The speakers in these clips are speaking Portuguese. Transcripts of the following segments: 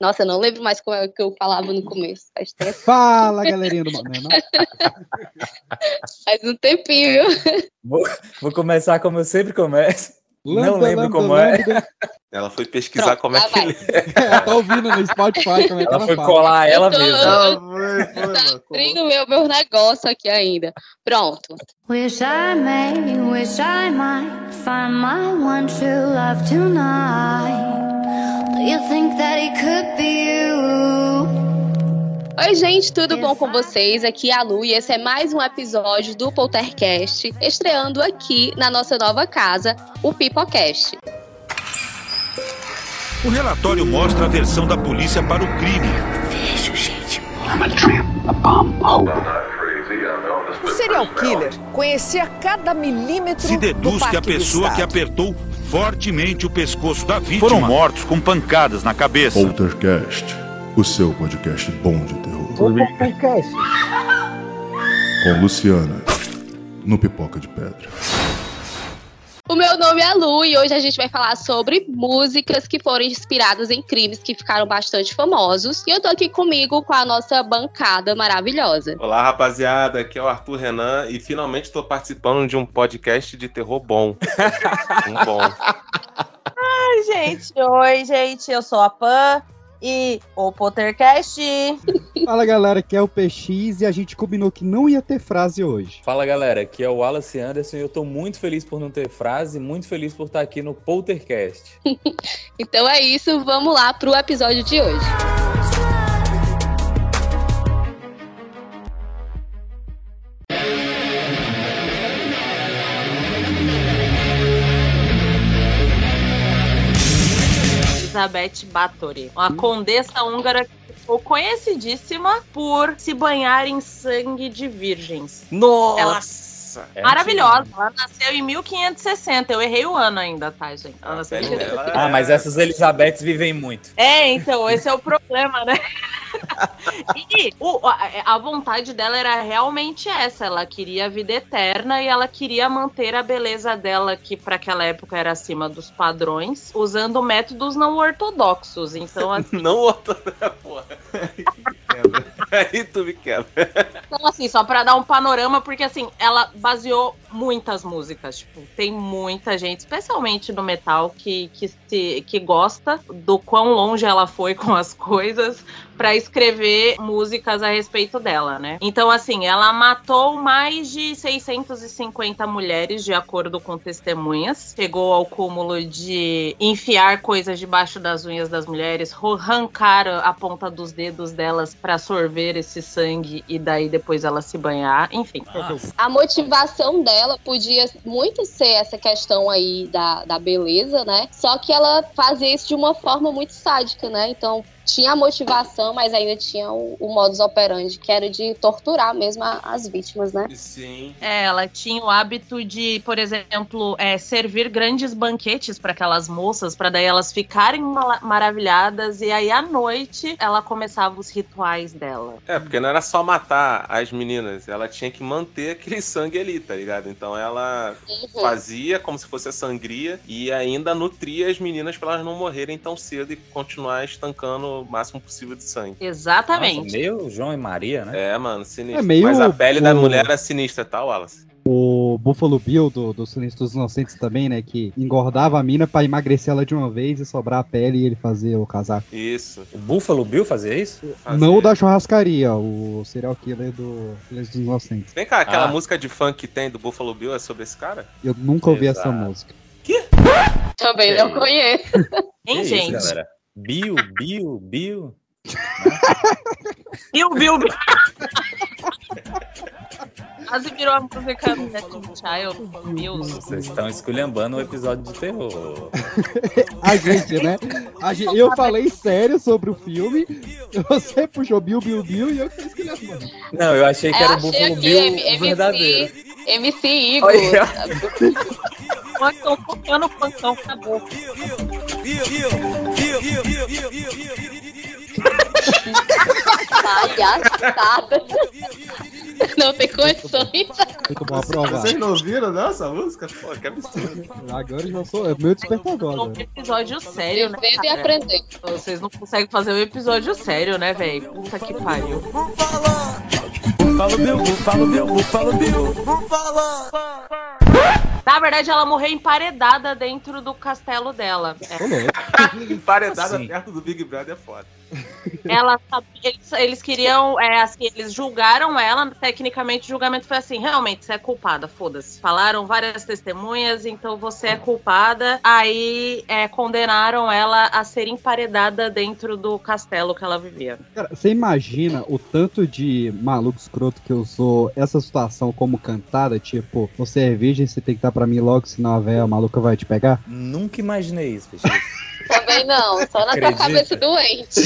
Nossa, eu não lembro mais como é que eu falava no começo. Faz tempo. Fala, galerinha do Momento. Faz um tempinho, viu? Vou, vou começar como eu sempre começo. não Lambda, lembro lambda, como é. lambda. Ela foi pesquisar Pronto, como é que ele Ela tá ouvindo no Spotify como é que Ela ela foi fala. colar ela tô- mesma. Foi, foi, mano. Abrindo meu, meu negócio aqui ainda. Pronto. Wish I may, wish I might find my one true love tonight. Oi, gente, tudo bom com vocês? Aqui é a Lu e esse é mais um episódio do Poltercast, estreando aqui na nossa nova casa, o Pipocast. O relatório mostra a versão da polícia para o crime. O serial killer conhecia cada milímetro Se do deduz que a do pessoa que apertou fortemente o pescoço da vítima foram mortos com pancadas na cabeça. Poltercast, o seu podcast bom de terror. Com Luciana, no Pipoca de Pedra. O meu nome é Lu e hoje a gente vai falar sobre músicas que foram inspiradas em crimes que ficaram bastante famosos. E eu tô aqui comigo com a nossa bancada maravilhosa. Olá, rapaziada. Aqui é o Arthur Renan e finalmente estou participando de um podcast de terror bom. um bom. Oi, gente. Oi, gente. Eu sou a Pan e o Pottercast. Fala, galera, que é o PX e a gente combinou que não ia ter frase hoje. Fala galera, aqui é o Wallace Anderson e eu tô muito feliz por não ter frase, muito feliz por estar aqui no Poltercast. Então é isso, vamos lá pro episódio de hoje. Elizabeth Bathory, uma condessa húngara que ficou conhecidíssima por se banhar em sangue de virgens. Nossa! É Maravilhosa. Ela nasceu em 1560. Eu errei o ano ainda, tá, gente? Ela nasceu em pele dela Ah, mas essas Elizabeths vivem muito. É, então, esse é o problema, né? E o- a, a vontade dela era realmente essa. Ela queria a vida eterna e ela queria manter a beleza dela, que para aquela época era acima dos padrões, usando métodos não ortodoxos. Então, assim, Não outra, porra. Aí tu me quebra. então, assim, só pra dar um panorama, porque assim, ela baseou muitas músicas. Tipo, tem muita gente, especialmente no metal, que, que, se, que gosta do quão longe ela foi com as coisas pra escrever músicas a respeito dela, né? Então, assim, ela matou mais de 650 mulheres, de acordo com testemunhas. Chegou ao cúmulo de enfiar coisas debaixo das unhas das mulheres, arrancar a ponta dos dedos delas pra sorver esse sangue e daí depois ela se banhar. Enfim. A motivação dela podia muito ser essa questão aí da, da beleza, né? Só que ela fazia isso de uma forma muito sádica, né? Então tinha a motivação, mas ainda tinha o, o modus operandi, que era de torturar mesmo a- as vítimas, né? Sim. É, ela tinha o hábito de, por exemplo, é, servir grandes banquetes para aquelas moças, para daí elas ficarem maravilhadas e aí à noite ela começava os rituais dela. É, porque não era só matar as meninas, ela tinha que manter aquele sangue ali, tá ligado? Então ela Uhum. fazia como se fosse a sangria e ainda nutria as meninas pra elas não morrerem tão cedo e continuar estancando o máximo possível de sangue. Exatamente. Nossa, meio João e Maria, né? É, mano, sinistro. É meio Mas a pele da o- mulher era sinistra, tá, Wallace? O Buffalo Bill do, do Silêncio dos Inocentes também, né? Que engordava a mina pra emagrecer ela de uma vez e sobrar a pele e ele fazer o casaco. Isso. O Buffalo Bill fazia isso? Fazia. Não o da churrascaria, o serial killer do Silêncio dos Inocentes. Vem cá, aquela Ah. música de funk que tem do Buffalo Bill é sobre esse cara? Eu nunca ouvi Exato. essa música. Também não conheço. Hein, Que gente? Isso, Bill, Bill, Bill. Viu, viu, viu? Quase virou a música do Destiny Child, Mills. Vocês estão esculhambando o episódio de terror. A gente, né? A gente- eu falei sério sobre o filme, você puxou Bill, Bill, Bill e eu que escolhendo. Não, eu achei que era o Buffalo Bill MC, verdadeiro. MC Igor. Funkão tocando funkão na boca. Palhaçada. Não tem condições. Muito bom aprovado. Vocês não ouviram não, essa música? Pô, que absurdo. Agora eu já sou. É meu despertador Um agora. episódio sério, né? Vivendo e cara? aprendendo. Vocês não conseguem fazer um episódio sério, né, velho? Puta que pariu. Fala Bill, fala Bill, fala Bill. Na verdade, ela morreu emparedada dentro do castelo dela. É. Emparedada Sim. perto do Big Brother é foda. Ela eles, eles queriam, é, assim, eles julgaram ela, tecnicamente o julgamento foi assim, realmente, você é culpada, foda-se. Falaram várias testemunhas, então você é culpada. Aí é, condenaram ela a ser emparedada dentro do castelo que ela vivia. Cara, você imagina o tanto de maluco escroto que usou essa situação como cantada? Tipo, você é virgem, você tem que estar pra mim logo, senão a véia maluca vai te pegar? Nunca imaginei isso, Peixe. Também não, só na tua Acredita? cabeça doente.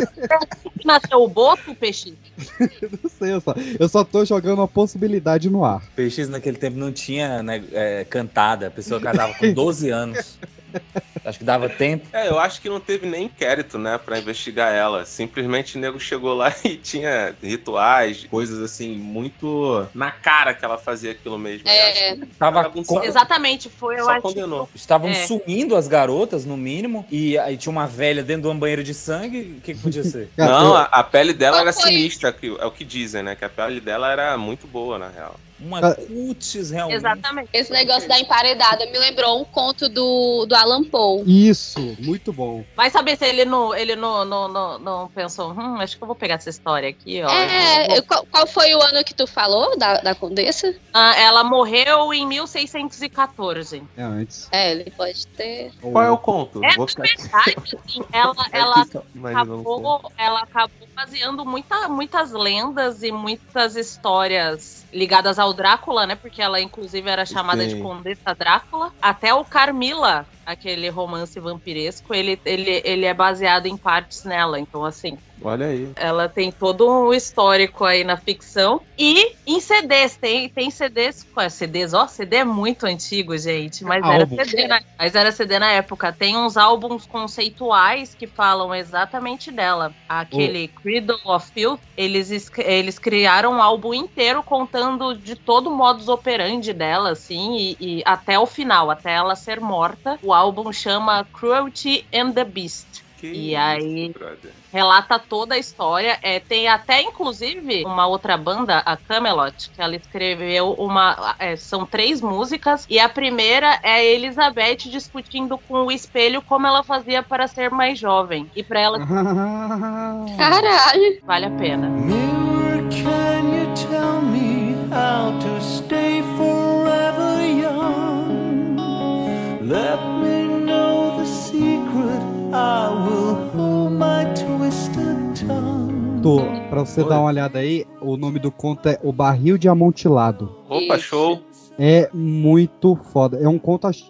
Nasceu o boto, peixe? Não sei, eu só, eu só tô jogando uma possibilidade no ar. PX naquele tempo não tinha né, é, cantada, a pessoa casava com 12 anos. Acho que dava tempo. É, eu acho que não teve nem inquérito, né, pra investigar ela. Simplesmente o nego chegou lá e tinha rituais, coisas assim, muito na cara que ela fazia aquilo mesmo. É. Que Tava com- Exatamente, foi, eu Só acho. condenou. Estavam É. sumindo as garotas, no mínimo, e aí tinha uma velha dentro de um banheiro de sangue. O que, que podia ser? Não, a, a pele dela Qual era foi? sinistra, que, é o que dizem, né? Que a pele dela era muito boa, na real. Uma Ah. cutis realmente. Exatamente. Esse negócio da emparedada me lembrou um conto do, do Alan Poe. Isso, muito bom. Vai saber se ele não, ele não, não, não, não pensou, hum, acho que eu vou pegar essa história aqui, ó. É, vou- qual, qual foi o ano que tu falou da, da Condessa? Ah, ela morreu em 1614. É antes. É, ele pode ter. Qual é o conto? É, Vou ficar aqui. verdade, assim, ela, É ela acabou, ela acabou baseando muita, muitas lendas e muitas histórias ligadas ao Drácula, né? Porque ela, inclusive, era chamada de Sim. Condessa Drácula. Até o Carmila, aquele romance vampiresco, ele, ele, ele é baseado em partes nela. Então, assim, Olha aí. ela tem todo um histórico aí na ficção. E em CDs, tem, tem CDs. Ué, CDs, ó, CD é muito antigo, gente. Mas era, Álbum. CD na, mas era CD na época. Tem uns álbuns conceituais que falam exatamente dela. Aquele Cradle of Filth, eles, es- eles criaram um álbum inteiro contando de todo o modus operandi dela, assim, e, e até o final, até ela ser morta. O álbum chama Cruelty and the Beast. Que E isso, aí- brother. relata toda a história. É, tem até, inclusive, uma outra banda, a Camelot, que ela escreveu uma. é, são três músicas, e a primeira é a Elizabeth discutindo com o espelho como ela fazia para ser mais jovem. E para ela Caralho! vale a pena. Mirror, can you tell me how to stay forever young? Let Tô, pra você Oi. dar uma olhada aí, o nome do conto é O Barril de Amontilado. Opa, Isso. show. É muito foda. É um conto, acho,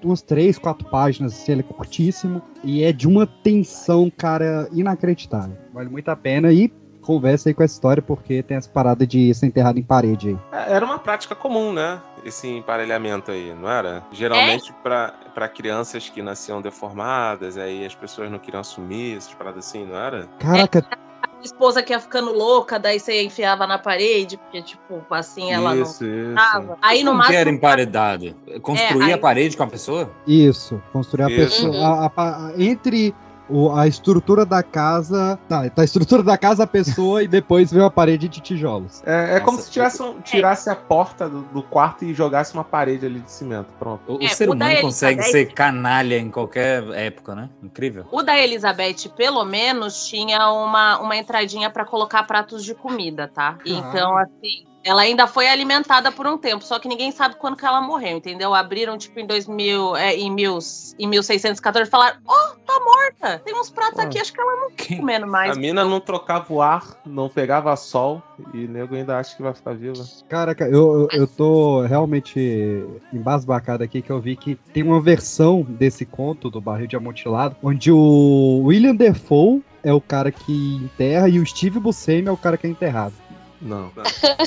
de umas três, quatro páginas, assim, ele é curtíssimo. E é de uma tensão, cara, inacreditável. Vale muito a pena e conversa aí com essa história, porque tem essa parada de ser enterrado em parede aí. É, Era uma prática comum, né? Esse emparelhamento aí, não era? Geralmente pra para crianças que nasciam deformadas, aí as pessoas não queriam assumir, essas paradas assim, não era? Caraca, A esposa que ia ficando louca, daí você enfiava na parede, porque, tipo, assim ela isso, não isso. Aí no Não que era máximo. emparedado. Construir É, aí- a parede com a pessoa? isso. Construir a Isso. pessoa. a- a- a- entre o- a estrutura da casa. Tá, tá a estrutura da casa, a pessoa, e depois veio a parede de tijolos. É, é como se tivesse um- tirasse a porta do, do quarto e jogasse uma parede ali de cimento. Pronto. O, o É, ser o humano consegue Elizabeth- ser canalha em qualquer época, né? Incrível. O da Elizabeth, pelo menos, tinha uma, uma entradinha pra colocar pratos de comida, tá? Então, assim, ela ainda foi alimentada por um tempo, só que ninguém sabe quando que ela morreu, entendeu? Abriram, tipo, em 2000, é, em, mil, em 1614 e falaram, oh, tá morta! Tem uns pratos Ah. aqui, acho que ela não tá comendo mais. A mina não trocava o ar, não pegava sol e o nego ainda acha que vai ficar viva. Caraca, eu, eu, eu tô realmente embasbacado aqui que eu vi que tem uma versão desse conto do Barril de Amontilado, onde o William Defoe é o cara que enterra e o Steve Buscemi é o cara que é enterrado. Não.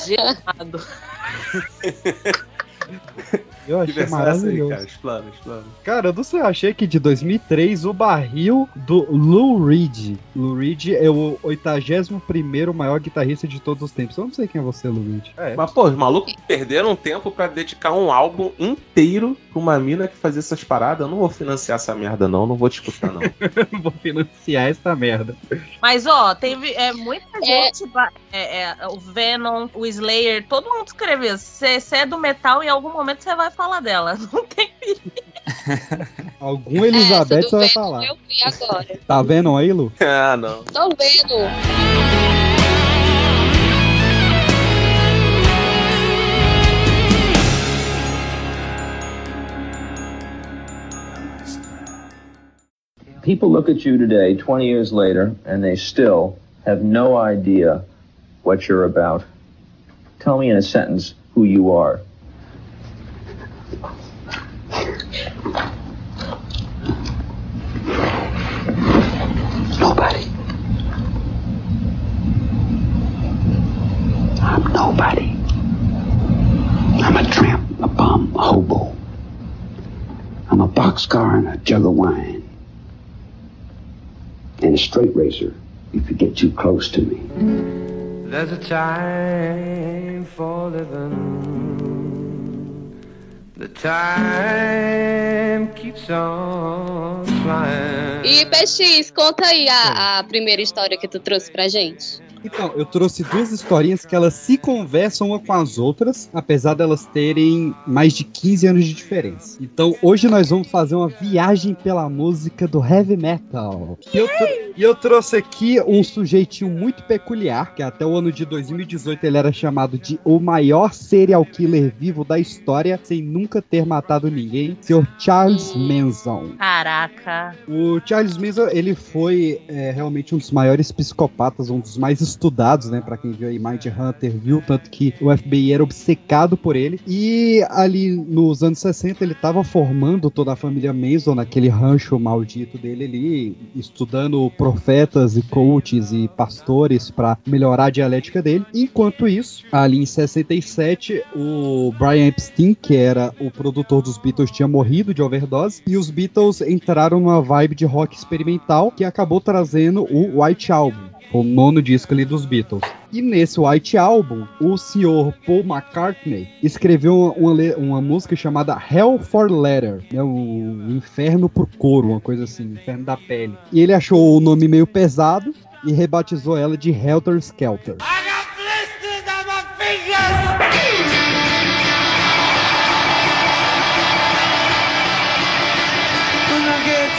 Gelado. Eu Que achei é essa aí, maravilhoso. cara? Explana, explana. Cara, eu não sei, eu achei que de 2003 o barril do Lou Reed. Lou Reed é o 81 maior guitarrista de todos os tempos. Eu não sei quem é você, Lou Reed. É. Mas, pô, os malucos perderam tempo pra dedicar um álbum inteiro pra uma mina que fazia essas paradas. Eu não vou financiar essa merda, não. Não vou te escutar, não. não vou financiar essa merda. Mas, ó, teve é, muita gente. ba- é, é, o Venom, o Slayer, todo mundo escreveu. Você é do metal, em algum momento você vai falar dela. Não tem Algum Elizabeth Essa você vai falar. Eu vi agora. Tá vendo aí, Lu? ah, não. Tô vendo. People look at you today, 20 years later, and they still have no idea what you're about. Tell me in a sentence who you are. Nobody. I'm a tramp, a bum, a hobo. I'm a boxcar and a jug of wine. And a straight racer if you get too close to me. There's a time for living. The time keeps on flying. E PX, conta aí a, a primeira história que tu trouxe pra gente. Então, eu trouxe duas historinhas que elas se conversam uma com as outras, apesar delas terem mais de 15 anos de diferença. Então, hoje nós vamos fazer uma viagem pela música do heavy metal. Eu, tro- e eu trouxe aqui um sujeitinho muito peculiar, que até o ano de 2018 ele era chamado de o maior serial killer vivo da história, sem nunca ter matado ninguém, Sr. Charles Manson. Caraca. O Charles Manson, ele foi é, realmente um dos maiores psicopatas, um dos mais estudados, né? Pra quem viu aí Mind Hunter, viu tanto que o FBI era obcecado por ele. E ali nos anos 60 ele tava formando toda a família Manson naquele rancho maldito dele ali, estudando profetas e coaches e pastores pra melhorar a dialética dele. Enquanto isso, ali em 67, o Brian Epstein, que era o produtor dos Beatles, tinha morrido de overdose e os Beatles entraram numa vibe de rock experimental que acabou trazendo o White Album. O nono disco ali dos Beatles. E nesse White Album, o senhor Paul McCartney escreveu uma, uma uma música chamada Hell for Leather, né, o Inferno por couro, uma coisa assim, Inferno da pele. E ele achou o nome meio pesado e rebatizou ela de Helter Skelter.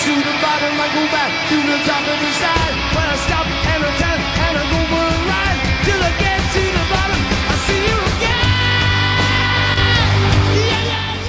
To the bottom, I go back to the top of the side. When I stop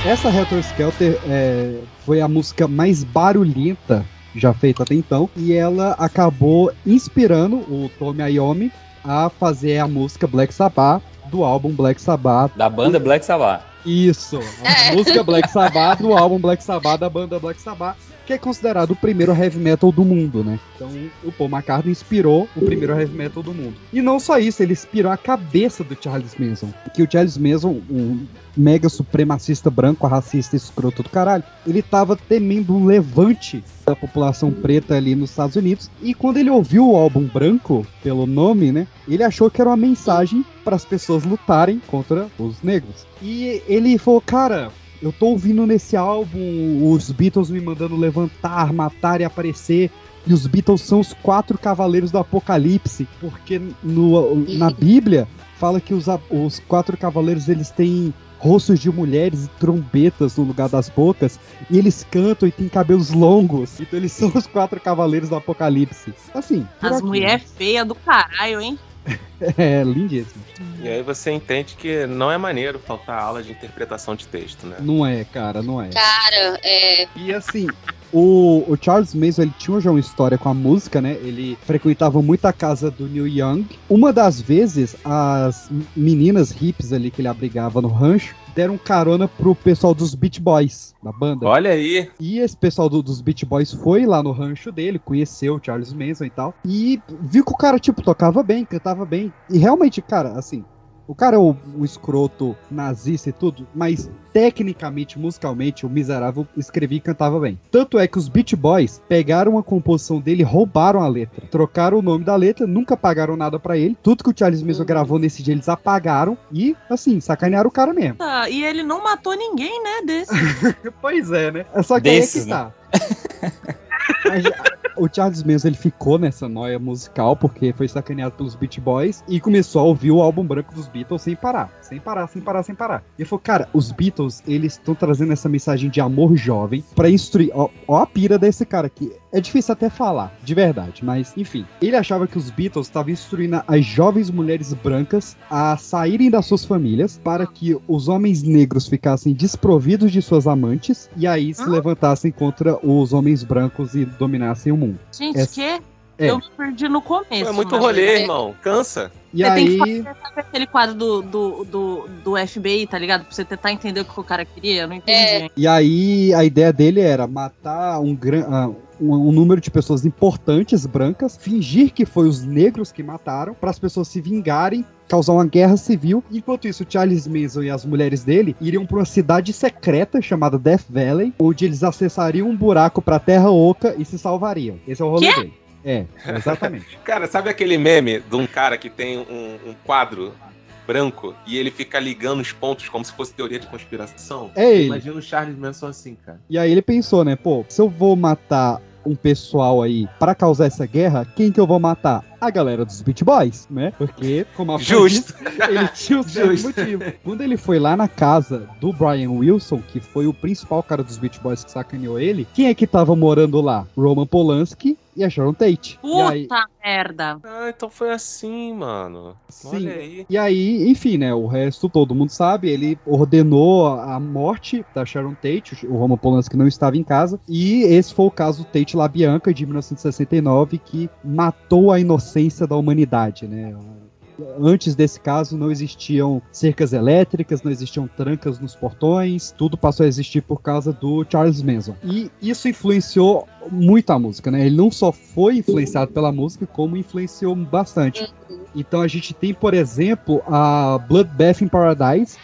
Essa Helter Skelter é, foi a música mais barulhenta já feita até então, e ela acabou inspirando o Tommy Iommi a fazer a música Black Sabbath do álbum Black Sabbath. Da banda Black Sabbath. Isso, a música Black Sabbath do álbum Black Sabbath da banda Black Sabbath, que é considerado o primeiro heavy metal do mundo, né? Então o Paul McCartney inspirou o primeiro heavy metal do mundo. E não só isso, ele inspirou a cabeça do Charles Manson, que o Charles Manson, um mega supremacista branco, racista, escroto do caralho, ele tava temendo um levante da população preta ali nos Estados Unidos. E quando ele ouviu o álbum branco, pelo nome, né? Ele achou que era uma mensagem para as pessoas lutarem contra os negros. E ele falou, cara, eu tô ouvindo nesse álbum os Beatles me mandando levantar, matar e aparecer. E os Beatles são os quatro cavaleiros do Apocalipse, porque no, na Bíblia fala que os, os quatro cavaleiros eles têm rostos de mulheres e trombetas no lugar das bocas, e eles cantam e têm cabelos longos. Então eles são os quatro cavaleiros do Apocalipse. Assim, As mulheres feias do caralho, hein? É, lindíssimo. E aí você entende que não é maneiro faltar aula de interpretação de texto, né? Não é, cara, não é. Cara, é. E assim, o, o Charles Manson, ele tinha já uma história com a música, né? Ele frequentava muito a casa do Neil Young. Uma das vezes, as meninas hips ali que ele abrigava no rancho deram carona pro pessoal dos Beach Boys, da banda. Olha aí. E esse pessoal do- dos Beach Boys foi lá no rancho dele, conheceu o Charles Manson e tal. E viu que o cara, tipo, tocava bem, cantava bem. E realmente, cara, assim, O cara é o, o escroto nazista e tudo, mas tecnicamente, musicalmente, o miserável escrevia e cantava bem. Tanto é que os Beach Boys pegaram a composição dele roubaram a letra. Trocaram o nome da letra, nunca pagaram nada pra ele. Tudo que o Charles mesmo gravou nesse dia, eles apagaram e, assim, sacanearam o cara mesmo. Ah, e ele não matou ninguém, né, desse. pois é, né? É só que aí é Desses, que tá. Mas, o Charles Manson ele ficou nessa noia musical porque foi sacaneado pelos Beach Boys e começou a ouvir o álbum branco dos Beatles sem parar, sem parar, sem parar, sem parar. E falou, cara, os Beatles eles estão trazendo essa mensagem de amor jovem pra instruir. Ó, ó a pira desse cara aqui. É difícil até falar, de verdade, mas enfim. Ele achava que os Beatles estavam instruindo as jovens mulheres brancas a saírem das suas famílias para que os homens negros ficassem desprovidos de suas amantes e aí se levantassem contra os homens brancos e dominassem o mundo. Gente, Essa- que? É. Eu me perdi no começo. É muito na rolê, verdade. irmão. Cansa. E você tem que aí. fazer aquele quadro do, do, do, do FBI, tá ligado? Pra você tentar entender o que o cara queria. Eu não entendi. E aí a ideia dele era matar um, gran- ah, um, um número de pessoas importantes brancas, fingir que foi os negros que mataram, para as pessoas se vingarem, causar uma guerra civil. Enquanto isso, Charles Manson e as mulheres dele iriam para uma cidade secreta chamada Death Valley, onde eles acessariam um buraco para a Terra Oca e se salvariam. Esse é o rolê Quê? dele. É, exatamente. Cara, sabe aquele meme de um cara que tem um, um quadro branco e ele fica ligando os pontos como se fosse teoria de conspiração? É ele. Imagina o Charles Manson assim, cara. E aí ele pensou, né, pô, se eu vou matar um pessoal aí para causar essa guerra, quem que eu vou matar? A galera dos Beach Boys, né? Porque, como a Justo. disse, ele tinha o Justo. motivo. Quando ele foi lá na casa do Brian Wilson, que foi o principal cara dos Beach Boys que sacaneou ele, quem é que tava morando lá? Roman Polanski e a Sharon Tate. Puta aí, merda. Ah, então foi assim, mano. Sim. Olha aí. E aí, enfim, né? O resto todo mundo sabe. Ele ordenou a a morte da Sharon Tate. O Roman Polanski não estava em casa. E esse foi o caso Tate LaBianca de 1969 que matou a inocência da humanidade, né? Antes desse caso não existiam cercas elétricas, não existiam trancas nos portões, tudo passou a existir por causa do Charles Manson. E isso influenciou muito a música, né? Ele não só foi influenciado pela música, como influenciou bastante. Então a gente tem, por exemplo, a Bloodbath in Paradise,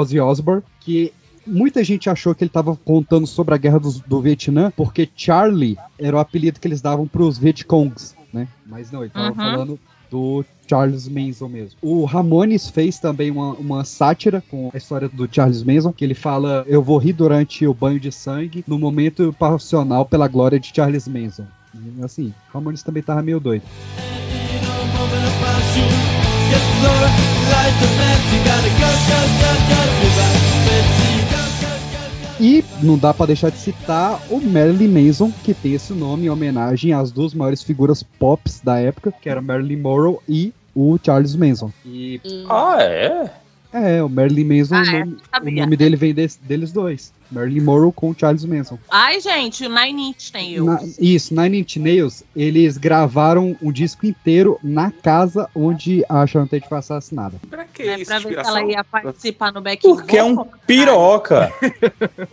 Ozzy Osbourne, que muita gente achou que ele estava contando sobre a guerra dos- do, Vietnã, porque Charlie era o apelido que eles davam para os Vietcongs, né? Mas não, ele estava Uhum. falando do Charles Manson mesmo. O Ramones fez também uma, uma sátira com a história do Charles Manson, que ele fala: Eu vou rir durante o banho de sangue no momento passional pela glória de Charles Manson. E, assim, Ramones também tava meio doido. E não dá pra deixar de citar o Marilyn Manson, que tem esse nome em homenagem às duas maiores figuras pops da época, que eram Marilyn Monroe e o Charles Manson. E Ah, é? é, o Marilyn Manson, Ah, o, é? nome, o nome dele vem desse- deles dois. Marilyn Monroe com o Charles Manson. Ai, gente, o Nine Inch Nails. Na- isso, Nine Inch Nails, eles gravaram um disco inteiro na casa onde a Sharon Tate foi assassinada. Pra que É isso? pra ver se ela ia participar no back Porque é um piroca.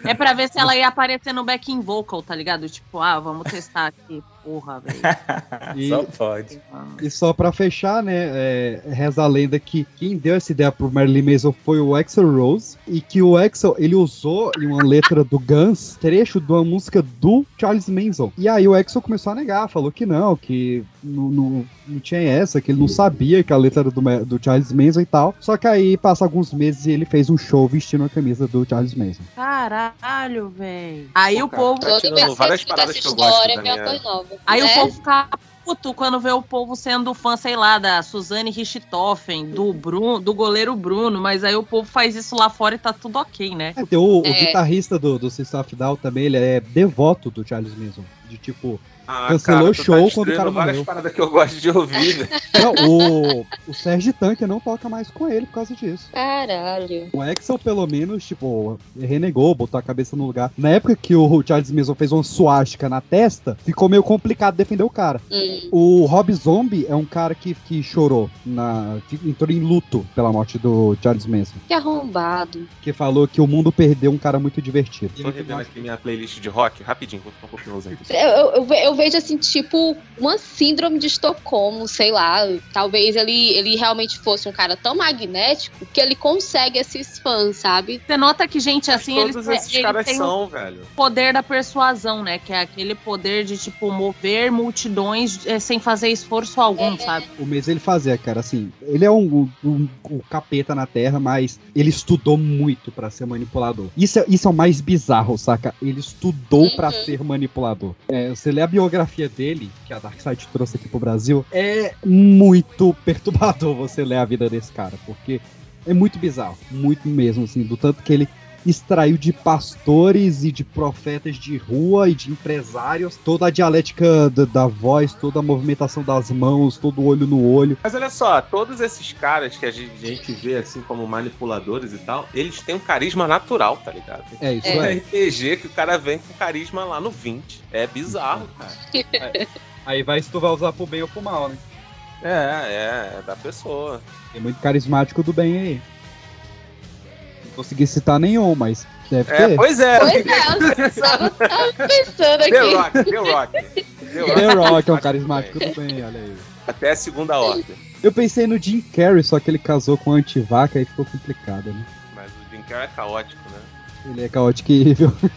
É pra ver se ela ia aparecer no backing vocal, tá ligado? Tipo, ah, vamos testar aqui. Porra, velho. E- Só pode. E só pra fechar, né, é, reza a lenda que quem deu essa ideia pro Marilyn Manson foi o Axel Rose e que o Axel, ele usou em uma letra do Guns, trecho de uma música do Charles Manson. E aí o Axel começou a negar, falou que não, que não, não, não tinha essa, que ele não sabia que a letra era do, do Charles Manson e tal. Só que aí passa alguns meses e ele fez um show vestindo a camisa do Charles Manson. Caralho, velho. Aí o povo. Tá tirando várias paradas que eu gosto da minha... Aí né? o povo fica puto quando vê o povo sendo fã, sei lá, da Suzane Richthofen, do Bruno, do goleiro Bruno, mas aí o povo faz isso lá fora e tá tudo ok, né? É, o, o É. guitarrista do, do System of Down também, ele é devoto do Charles Manson. De tipo, Ah, Cancelou cara, o tu show tá quando o cara várias morreu. paradas que eu gosto de ouvir. né? não, o, o Sérgio Tanque não toca mais com ele por causa disso. Caralho. O Axel, pelo menos, tipo, renegou, botou a cabeça no lugar. Na época que o Charles Manson fez uma suástica na testa, ficou meio complicado defender o cara. Hum. O Rob Zombie é um cara que, que chorou, na, que entrou em luto pela morte do Charles Manson. Que arrombado. Que falou que o mundo perdeu um cara muito divertido. Tô revendo aqui minha playlist de rock, rapidinho, vou ficar um pouquinho ausente. Eu, eu- eu vejo assim, tipo, uma síndrome de Estocolmo, sei lá. Talvez ele, ele realmente fosse um cara tão magnético que ele consegue esses fãs, sabe? Você nota que gente assim, eles, Todos esses eles caras têm são, o velho. poder da persuasão, né? Que é aquele poder de, tipo, mover multidões eh, sem fazer esforço algum, sabe? O mês ele fazia, cara, assim, ele é um, um, um- capeta na Terra, mas ele estudou muito pra ser manipulador. Isso é, isso é o mais bizarro, saca? Ele estudou pra ser manipulador. É, você lê a biografia dele, que a Darkseid trouxe aqui pro Brasil, é muito perturbador você ler a vida desse cara, porque é muito bizarro, muito mesmo, assim, do tanto que ele extraiu de pastores e de profetas de rua e de empresários toda a dialética da, da voz, toda a movimentação das mãos, todo olho no olho. Mas olha só, todos esses caras que a gente, a gente vê assim como manipuladores e tal, eles têm um carisma natural, tá ligado? É, isso é. é. RPG que o cara vem com carisma lá no 20. É bizarro, cara. Aí vai se tu vai usar pro bem ou pro mal, né? É, é, é da pessoa. Tem muito carismático do bem aí. Não consegui citar nenhum, mas deve É, ter. pois é. Pois é, eu tava, tava pensando aqui. The Rock, The Rock. The The Rock é um carismático do bem, olha aí. Até a segunda ordem. Eu pensei no Jim Carrey, só que ele casou com a antivaca e ficou complicado, né? Mas o Jim Carrey é caótico, né? Ele é caótico e evil.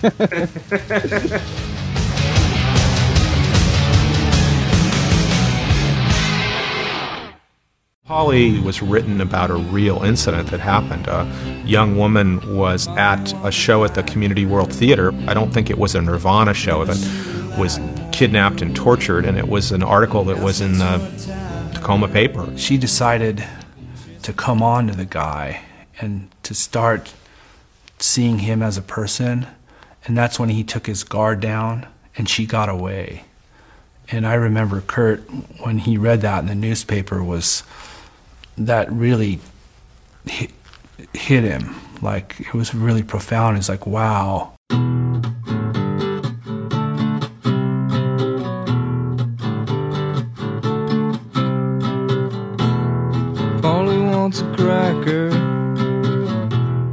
Polly was written about a real incident that happened. A young woman was at a show at the Community World Theater. I don't think it was a Nirvana show that was kidnapped and tortured, and it was an article that was in the Tacoma paper. She decided to come on to the guy and to start seeing him as a person, and that's when he took his guard down and she got away. And I remember Kurt when he read that in the newspaper was that really hit, hit him like it was really profound. It's like wow. Only wants a cracker.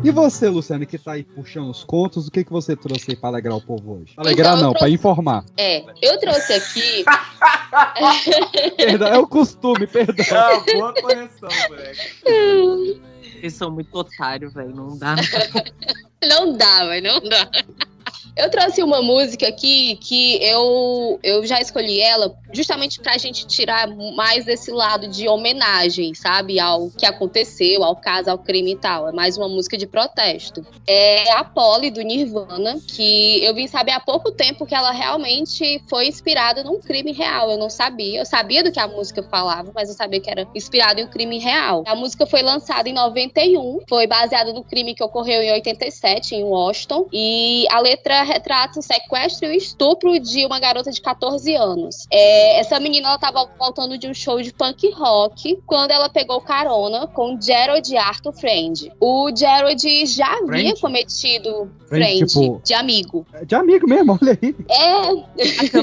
E você, Luciano, que tá aí puxando os contos, o que, que você trouxe aí pra alegrar o povo hoje? Alegrar Então, não, pra trouxe- informar. É, eu trouxe aqui. Perdão, é o costume, perdão. Ah, boa correção, moleque. Eles são muito otários, velho. Não dá. Não dá, mas não dá. Eu trouxe uma música aqui que eu, eu já escolhi ela justamente pra gente tirar mais desse lado de homenagem, sabe? Ao que aconteceu, ao caso, ao crime e tal. É mais uma música de protesto. É a Polly, do Nirvana, que eu vim saber há pouco tempo que ela realmente foi inspirada num crime real. Eu não sabia. Eu sabia do que a música falava, mas eu sabia que era inspirada em um crime real. A música foi lançada em 91, foi baseada no crime que ocorreu em 87, em Washington. E a letra retrata o sequestro e o estupro de uma garota de 14 anos. É, essa menina ela tava voltando de um show de punk rock quando ela pegou carona com Gerald Arthur Friend. O Gerald já havia Friend? cometido Friend, friend, tipo- de amigo. De amigo mesmo, olha aí. É,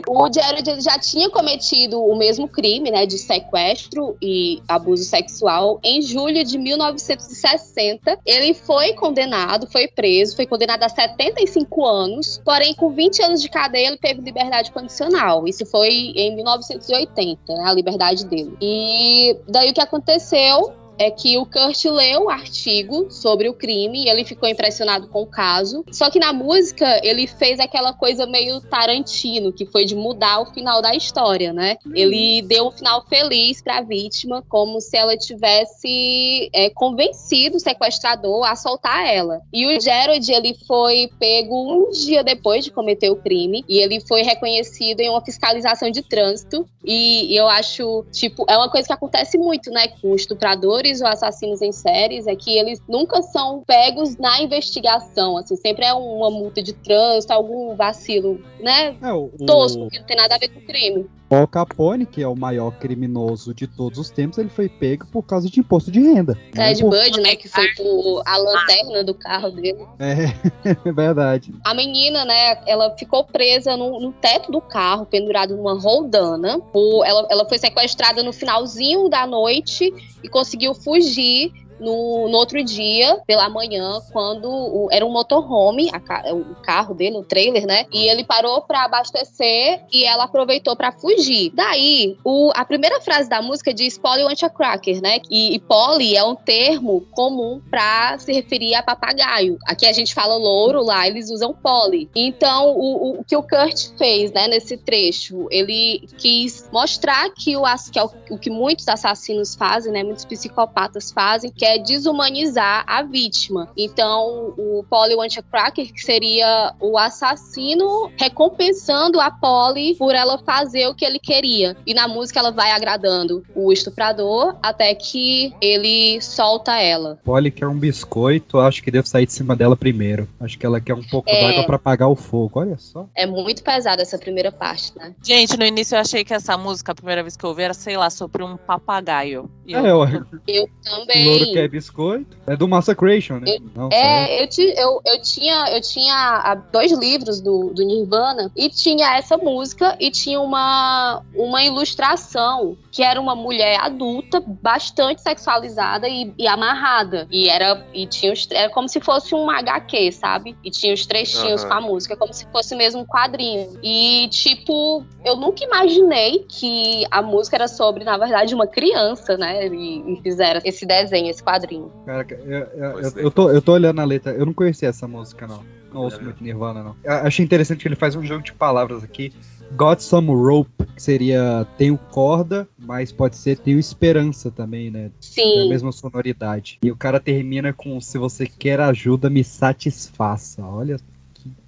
o ele já tinha cometido o mesmo crime, né, de sequestro e abuso sexual em julho de 1960. Ele foi condenado, foi preso, foi condenado a 75 anos, porém com 20 anos de cadeia ele teve liberdade condicional. Isso foi em 1980, né, a liberdade dele. E daí o que aconteceu é que o Kurt leu o artigo sobre o crime e ele ficou impressionado com o caso. Só que na música ele fez aquela coisa meio Tarantino, que foi de mudar o final da história, né? Ele deu um final feliz pra vítima, como se ela tivesse é, convencido o sequestrador a soltar ela. E o Gerald, ele foi pego um dia depois de cometer o crime e ele foi reconhecido em uma fiscalização de trânsito. E eu acho, tipo, é uma coisa que acontece muito, né, com estupradores caracterizam assassinos em séries é que eles nunca são pegos na investigação, assim, sempre é uma multa de trânsito, algum vacilo, né? É, o- Tosco, que não tem nada a ver com crime. Paul Capone, que é o maior criminoso de todos os tempos, ele foi pego por causa de imposto de renda. Ted Por- Bud, né, que foi por a lanterna do carro dele. É, é verdade. A menina, né, ela ficou presa no, no teto do carro, pendurada numa roldana. O- ela, ela foi sequestrada no finalzinho da noite e conseguiu fugir. No, no outro dia, pela manhã, quando o- era um motorhome, a o carro dele, o trailer, né? E ele parou pra abastecer e ela aproveitou pra fugir. Daí, o- a primeira frase da música diz Polly want a cracker, né? E, e Polly é um termo comum pra se referir a papagaio. Aqui a gente fala louro, lá eles usam Polly. Então, o, o- que o Kurt fez, né, nesse trecho, ele quis mostrar que o, que é o, o que muitos assassinos fazem, né, muitos psicopatas fazem, que é desumanizar a vítima. Então, o Polly want a cracker, que seria o assassino recompensando a Polly por ela fazer o que ele queria. E na música ela vai agradando o estuprador até que ele solta ela. Polly quer um biscoito, acho que devo sair de cima dela primeiro. Acho que ela quer um pouco É. d'água pra apagar o fogo, olha só. É muito pesada essa primeira parte, né? Gente, no início eu achei que essa música, a primeira vez que eu ouvi, era, sei lá, sobre um papagaio. E eu- É. Eu O também. Quer biscoito. É do Massacration, né? Não, sério. É, eu, ti- eu, eu tinha, eu tinha ah, dois livros do, do Nirvana e tinha essa música e tinha uma, uma ilustração que era uma mulher adulta, bastante sexualizada e, e amarrada. E era, e tinha os, era como se fosse um HQ, sabe? E tinha os trechinhos Aham. com a música, como se fosse mesmo um quadrinho. E, tipo, eu nunca imaginei que a música era sobre, na verdade, uma criança, né? E, e fizeram esse desenho, esse quadrinho. Caraca, eu, eu, eu- eu tô, eu tô olhando a letra, eu não conhecia essa música, não. Não ouço muito Nirvana, não. Eu achei interessante que ele faz um jogo de palavras aqui. Got some rope, que seria tenho corda, mas pode ser tenho esperança também, né? Sim. É a mesma sonoridade. E o cara termina com se você quer ajuda, me satisfaça. Olha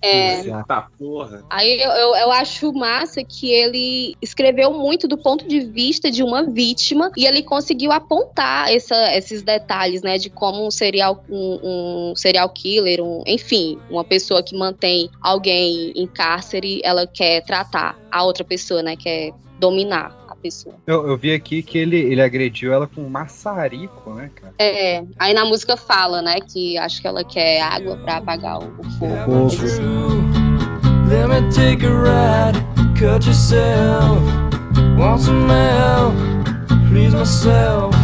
É. porra. Aí eu, eu, eu acho massa que ele escreveu muito do ponto de vista de uma vítima e ele conseguiu apontar essa- esses detalhes, né? De como um serial, um, um serial killer, um, enfim, uma pessoa que mantém alguém em cárcere, ela quer tratar a outra pessoa, né? Quer dominar a pessoa. Eu, eu vi aqui que ele, ele agrediu ela com um maçarico, né, cara? É, aí na música fala, né? Que acho que ela quer água pra apagar o, o fogo. Let me take a ride, cut yourself. Want some help? Please myself.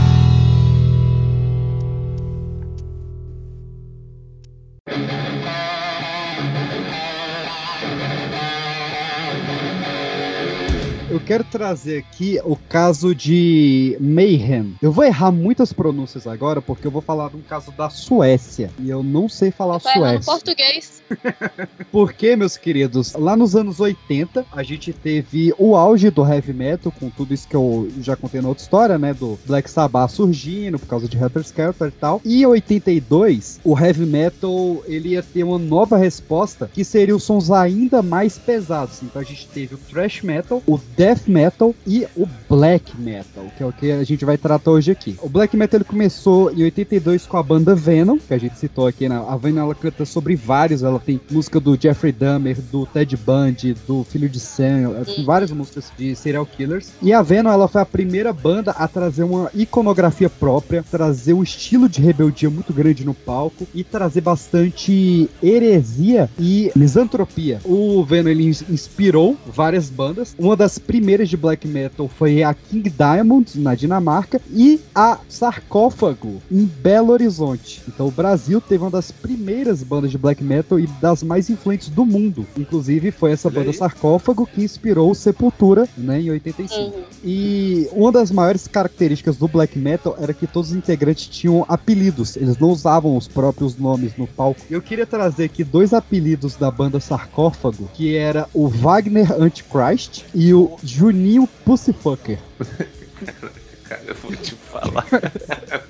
Eu quero trazer aqui o caso de Mayhem. Eu vou errar muitas pronúncias agora, porque eu vou falar de um caso da Suécia. E eu não sei falar errando Suécia. português. Porque, meus queridos, lá nos anos 80, a gente teve o auge do heavy metal, com tudo isso que eu já contei na outra história, né? Do Black Sabbath surgindo por causa de Helter Skelter e tal. E em 82, o heavy metal ele ia ter uma nova resposta, que seria os sons ainda mais pesados. Então a gente teve o thrash metal, o death metal e o black metal, que é o que a gente vai tratar hoje aqui. O black metal ele começou em 82 com a banda Venom, que a gente citou aqui na a Venom ela canta sobre vários, ela tem música do Jeffrey Dahmer, do Ted Bundy, do Filho de Sam, tem várias músicas de serial killers. E a Venom ela foi a primeira banda a trazer uma iconografia própria, trazer um estilo de rebeldia muito grande no palco e trazer bastante heresia e misantropia. O Venom ele ins- inspirou várias bandas. Uma das primeiras de black metal foi a King Diamond na Dinamarca e a Sarcófago em Belo Horizonte. Então o Brasil teve uma das primeiras bandas de black metal e das mais influentes do mundo. Inclusive foi essa banda Sarcófago que inspirou o Sepultura, né, em 85. E uma das maiores características do black metal era que todos os integrantes tinham apelidos. Eles não usavam os próprios nomes no palco. Eu queria trazer aqui dois apelidos da banda Sarcófago, que era o Wagner Antichrist e o Juninho Pussyfucker. Cara, eu vou te falar.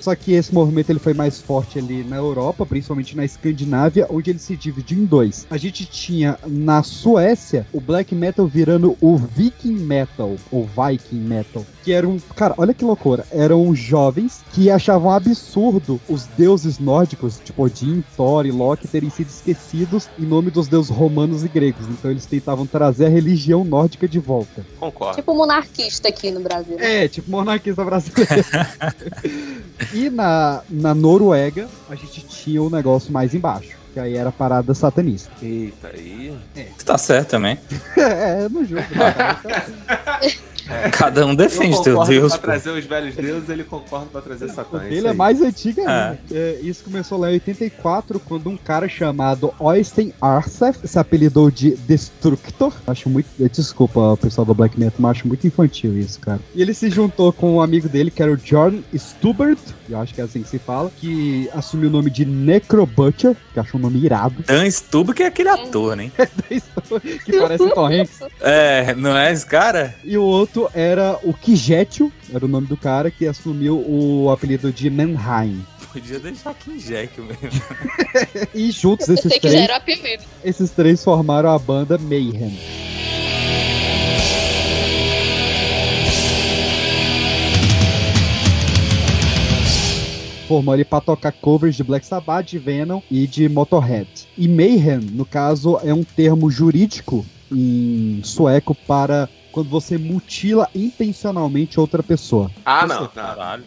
Só que esse movimento ele foi mais forte ali na Europa, principalmente na Escandinávia, onde ele se dividiu em dois. A gente tinha na Suécia o black metal virando o Viking metal, ou Viking metal, que era um, cara, olha que loucura, eram jovens que achavam absurdo os deuses nórdicos, tipo Odin, Thor e Loki terem sido esquecidos em nome dos deuses romanos e gregos. Então eles tentavam trazer a religião nórdica de volta. Concordo. Tipo monarquista aqui no Brasil. É, tipo monarquista brasileiro. e na, na Noruega, a gente tinha o negócio mais embaixo. Que aí era a parada satanista. Eita, aí. Tá certo também. é, não julgo. Cada um defende Eu teu Deus. Pra pô. trazer os velhos deuses, ele concorda pra trazer Satã. Ele é aí. mais antigo ainda. É, isso começou lá em 84, quando um cara chamado Oystein Arsef se apelidou de Destructor. Acho muito. Desculpa, o pessoal do Black Metal, mas acho muito infantil isso, cara. E ele se juntou com um amigo dele, que era o John Stubert, eu acho que é assim que se fala, que assumiu o nome de Necro Butcher, que acho um nome irado. Dan Stubb, que é aquele ator, né? que parece Tom Hanks. É, não é esse cara? E o outro era o Kijetio, era o nome do cara, que assumiu o apelido de Manheim. Podia deixar aqui Jack mesmo. E juntos esses três, esses três formaram a banda Mayhem. Formou ele pra tocar covers de Black Sabbath, de Venom e de Motorhead. E Mayhem, no caso, é um termo jurídico em sueco para quando você mutila intencionalmente outra pessoa. Ah, Você- não. Caralho.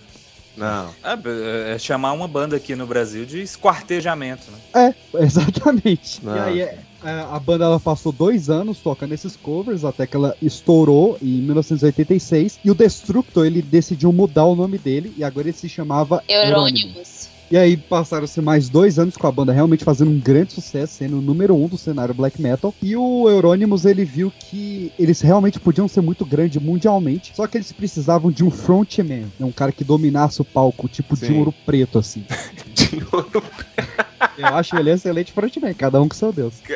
Não. É, é chamar uma banda aqui no Brasil de esquartejamento, né? É, exatamente. Não. E aí é, é, a banda ela passou dois anos tocando esses covers até que ela estourou em 1986 e o Destructor ele decidiu mudar o nome dele e agora ele se chamava Euronymous. E aí passaram-se mais dois anos com a banda realmente fazendo um grande sucesso, sendo o número um do cenário black metal. E o Euronymous ele viu que eles realmente podiam ser muito grandes mundialmente, só que eles precisavam de um frontman, né, um cara que dominasse o palco, tipo de Sim. ouro preto assim. Eu acho ele excelente frontman, cada um com seu Deus.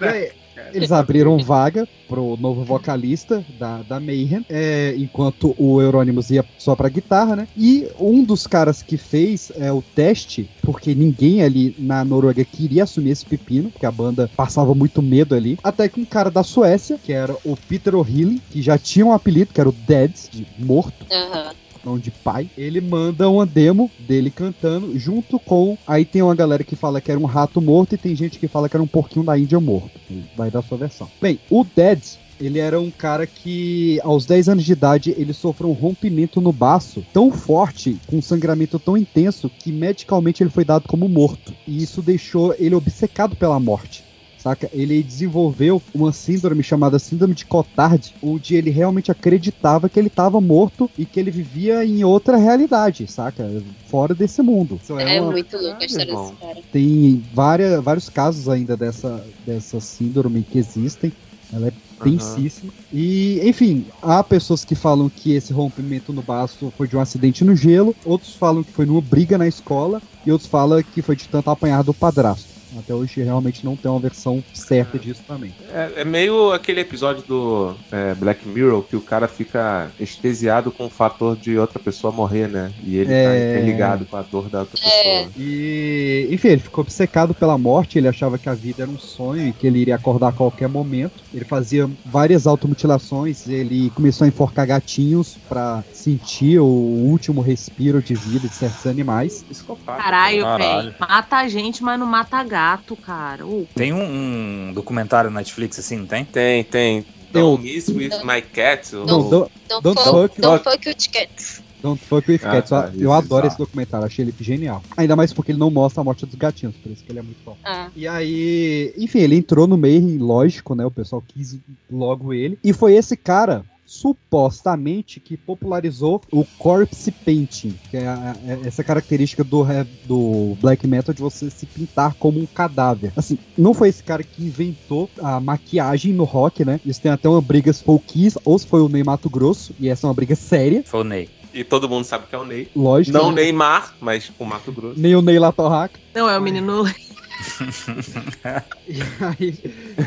E aí, eles abriram vaga pro novo vocalista da, da Mayhem, é, enquanto o Euronymous ia só pra guitarra, né? E um dos caras que fez é, o teste, porque ninguém ali na Noruega queria assumir esse pepino, porque a banda passava muito medo ali, até que um cara da Suécia, que era o Peter O'Healy, que já tinha um apelido, que era o Dead, de morto, Aham. Não de pai, ele manda uma demo dele cantando junto com. Aí tem uma galera que fala que era um rato morto e tem gente que fala que era um porquinho da Índia morto. Vai dar sua versão. Bem, o Dead. Ele era um cara que, aos 10 anos de idade, ele sofreu um rompimento no baço tão forte, com um sangramento tão intenso, que medicalmente ele foi dado como morto. E isso deixou ele obcecado pela morte saca? Ele desenvolveu uma síndrome chamada síndrome de Cotard, onde ele realmente acreditava que ele estava morto e que ele vivia em outra realidade, saca? Fora desse mundo. Isso É uma- muito louco a história desse cara. Tem várias, vários casos ainda dessa, dessa síndrome que existem. Ela é tensíssima. E, enfim, há pessoas que falam que esse rompimento no baço foi de um acidente no gelo, outros falam que foi numa briga na escola, e outros falam que foi de tanto apanhar do padrasto. Até hoje realmente não tem uma versão certa disso também. É, é meio aquele episódio do é, Black Mirror que o cara fica anestesiado com o fator de outra pessoa morrer, né? E ele tá É. interligado com a dor da outra pessoa. E, enfim, ele ficou obcecado pela morte, ele achava que a vida era um sonho e que ele iria acordar a qualquer momento. Ele fazia várias automutilações, ele começou a enforcar gatinhos pra sentir o último respiro de vida de certos animais. Caralho, Caralho. velho. Mata a gente, mas não mata gato, cara. Uh. Tem um, um documentário na Netflix assim, não tem? Tem, tem. Don't Miss With My Cat. Não, ou- don't, Don't, don't fuck, fuck, don't fuck with cats. Don't Fuck With Ah, Cats. tá, eu isso, eu adoro exato. esse documentário, achei ele genial. Ainda mais porque ele não mostra a morte dos gatinhos, por isso que ele é muito bom. Ah. E aí, enfim, ele entrou no meio, lógico, né? O pessoal quis logo ele. E foi esse cara, supostamente, que popularizou o corpse painting, que é, a- é essa característica do, he- do black metal de você se pintar como um cadáver. Assim, não foi esse cara que inventou a maquiagem no rock, né? Isso tem até uma briga se foi o Kiss ou se foi o Ney Mato Grosso, e essa é uma briga séria. Foi o Ney. E todo mundo sabe que é o Ney. Lógico. Não né? Neymar, mas o Mato Grosso. Nem o Ney Latorraca. Não, é o menino. Aí,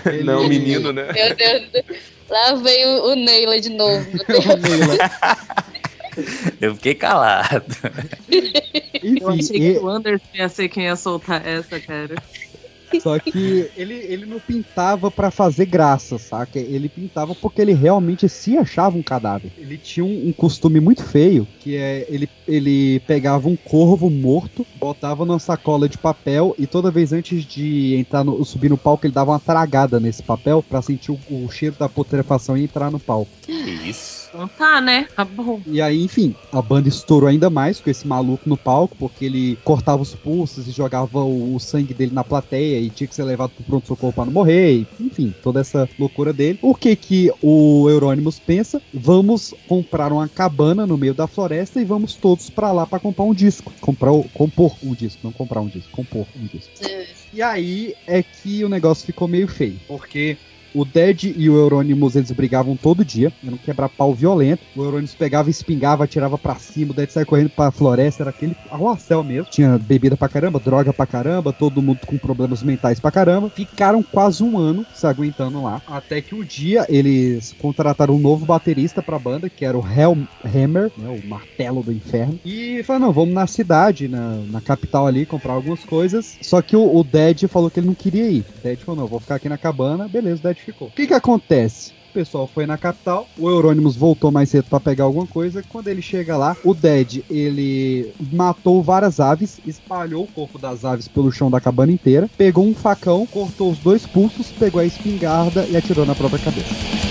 ele- Não, o menino, né? Meu Deus. Lá veio o Neila de novo. Eu fiquei calado. Eu achei que o Anderson ia ser quem ia soltar essa, cara. Só que ele, ele não pintava pra fazer graça, saca? Ele pintava porque ele realmente se achava um cadáver. Ele tinha um, um costume muito feio, que é ele, ele pegava um corvo morto, botava numa sacola de papel e toda vez antes de entrar no, subir no palco, ele dava uma tragada nesse papel pra sentir o, o cheiro da putrefação e entrar no palco. Que isso? Então tá, né? Tá bom. E aí, enfim, a banda estourou ainda mais com esse maluco no palco, porque ele cortava os pulsos e jogava o, o sangue dele na plateia e tinha que ser levado pro pronto-socorro pra não morrer. e, enfim, toda essa loucura dele. O que que o Euronymous pensa? Vamos comprar uma cabana no meio da floresta e vamos todos pra lá pra comprar um disco. Comprar, o- compor um disco, não comprar um disco, compor um disco. E aí é que o negócio ficou meio feio, porque o Dead e o Euronymous eles brigavam todo dia, era um quebra-pau violento. O Euronymous pegava, espingava, atirava pra cima, o Dead saia correndo pra floresta, era aquele arruacel mesmo. Tinha bebida pra caramba, droga pra caramba, todo mundo com problemas mentais pra caramba. Ficaram quase um ano se aguentando lá, até que um dia eles contrataram um novo baterista pra banda, que era o Hellhammer, né, o martelo do inferno. E falaram, não, vamos na cidade, na, na capital ali, comprar algumas coisas. Só que o, o Dead falou que ele não queria ir. O Dead falou, não, vou ficar aqui na cabana. Beleza, o Dead ficou. O que que acontece? O pessoal foi na capital, o Euronymous voltou mais cedo pra pegar alguma coisa. Quando ele chega lá, o Dead, ele matou várias aves, espalhou o corpo das aves pelo chão da cabana inteira, pegou um facão, cortou os dois pulsos, pegou a espingarda e atirou na própria cabeça.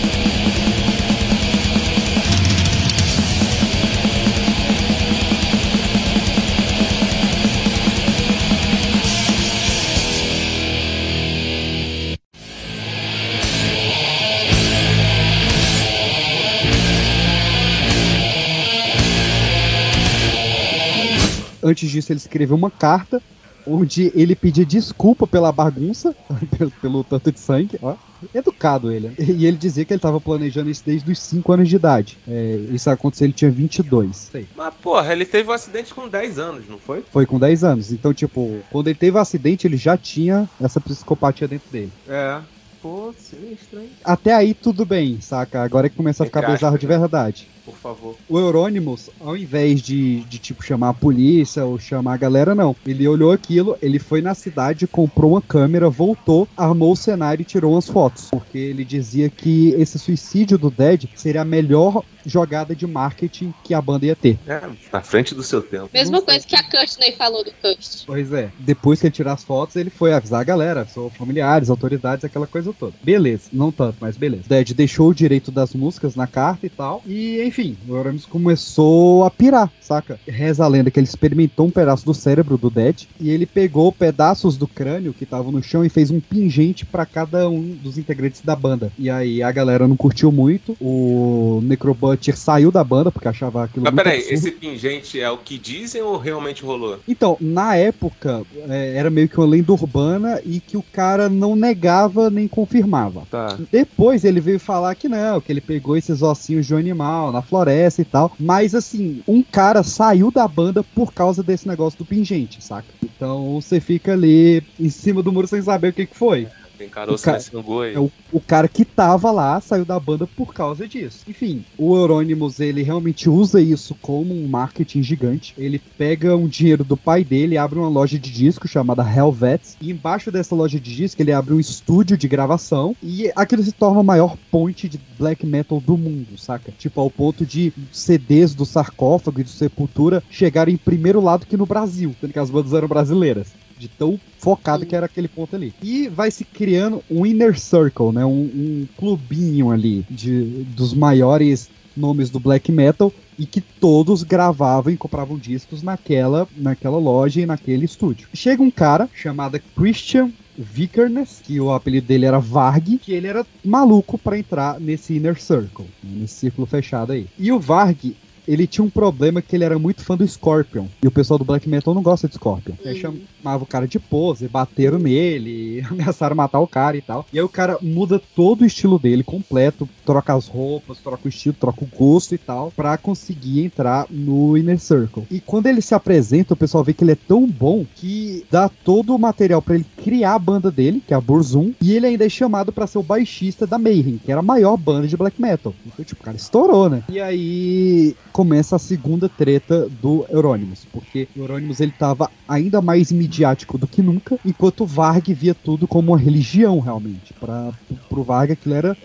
Antes disso, ele escreveu uma carta onde ele pedia desculpa pela bagunça, pelo, pelo tanto de sangue, ó. Educado ele. né? E ele dizia que ele tava planejando isso desde os 5 anos de idade. É, isso aconteceu, ele tinha 22. Sei. Mas, porra, ele teve um acidente com 10 anos, não foi? Foi com 10 anos. Então, tipo, quando ele teve o acidente, ele já tinha essa psicopatia dentro dele. É. Pô, sinistro, hein? Até aí tudo bem, saca? Agora é que começa a ficar Entre bizarro de né? verdade. Por favor. O Euronymous, ao invés de, de, tipo, chamar a polícia ou chamar a galera, não. Ele olhou aquilo, ele foi na cidade, comprou uma câmera, voltou, armou o cenário e tirou umas fotos. Porque ele dizia que esse suicídio do Dead seria a melhor jogada de marketing que a banda ia ter. É, na frente do seu tempo. Mesma coisa que a Courtney falou do Kurt. Pois é. Depois que ele tirar as fotos, ele foi avisar a galera, sou familiares, autoridades, aquela coisa toda. Beleza, não tanto, mas beleza. Dead deixou o direito das músicas na carta e tal. E, enfim, o Euronymous começou a pirar, saca? Reza a lenda que ele experimentou um pedaço do cérebro do Dead e ele pegou pedaços do crânio que estavam no chão e fez um pingente pra cada um dos integrantes da banda. E aí a galera não curtiu muito. O Necrobutcher saiu da banda porque achava aquilo Mas peraí, absurdo. esse pingente é o que dizem ou realmente rolou? Então, na época, é, era meio que uma lenda urbana e que o cara não negava nem confirmava. Tá. Depois ele veio falar que não, que ele pegou esses ossinhos de um animal na floresta e tal. Mas assim, um cara saiu da banda por causa desse negócio do pingente, saca? Então você fica ali em cima do muro sem saber o que, que foi. Tem caroço O ca- nesse boi. É o, o cara que tava lá saiu da banda por causa disso. Enfim, o Euronymous ele realmente usa isso como um marketing gigante. Ele pega um dinheiro do pai dele, abre uma loja de disco chamada Helvets, e embaixo dessa loja de disco ele abre um estúdio de gravação e aquilo se torna a maior ponte de black metal do mundo, saca? Tipo, ao ponto de CDs do sarcófago e do Sepultura chegarem em primeiro lado que no Brasil, sendo que as bandas eram brasileiras de tão focado que era aquele ponto ali. E vai se criando um inner circle, né? Um, um clubinho ali de, dos maiores nomes do black metal e que todos gravavam e compravam discos naquela, naquela loja e naquele estúdio. Chega um cara chamado Christian Vikernes, que o apelido dele era Varg, que ele era maluco pra entrar nesse inner circle, nesse círculo fechado aí. E o Varg, ele tinha um problema que ele era muito fã do Scorpion. E o pessoal do black metal não gosta de Scorpion. Aí chamava o cara de pose, bateram nele, ameaçaram matar o cara e tal. E aí o cara muda todo o estilo dele completo, troca as roupas, troca o estilo, troca o gosto e tal, pra conseguir entrar no Inner Circle. E quando ele se apresenta, o pessoal vê que ele é tão bom que dá todo o material pra ele criar a banda dele, que é a Burzum, e ele ainda é chamado pra ser o baixista da Mayhem, que era a maior banda de black metal. Então, tipo, o cara estourou, né? E aí começa a segunda treta do Euronymous, porque o Euronymous ele tava ainda mais midiático do que nunca, enquanto o Varg via tudo como uma religião realmente. Para pro Varg aquilo era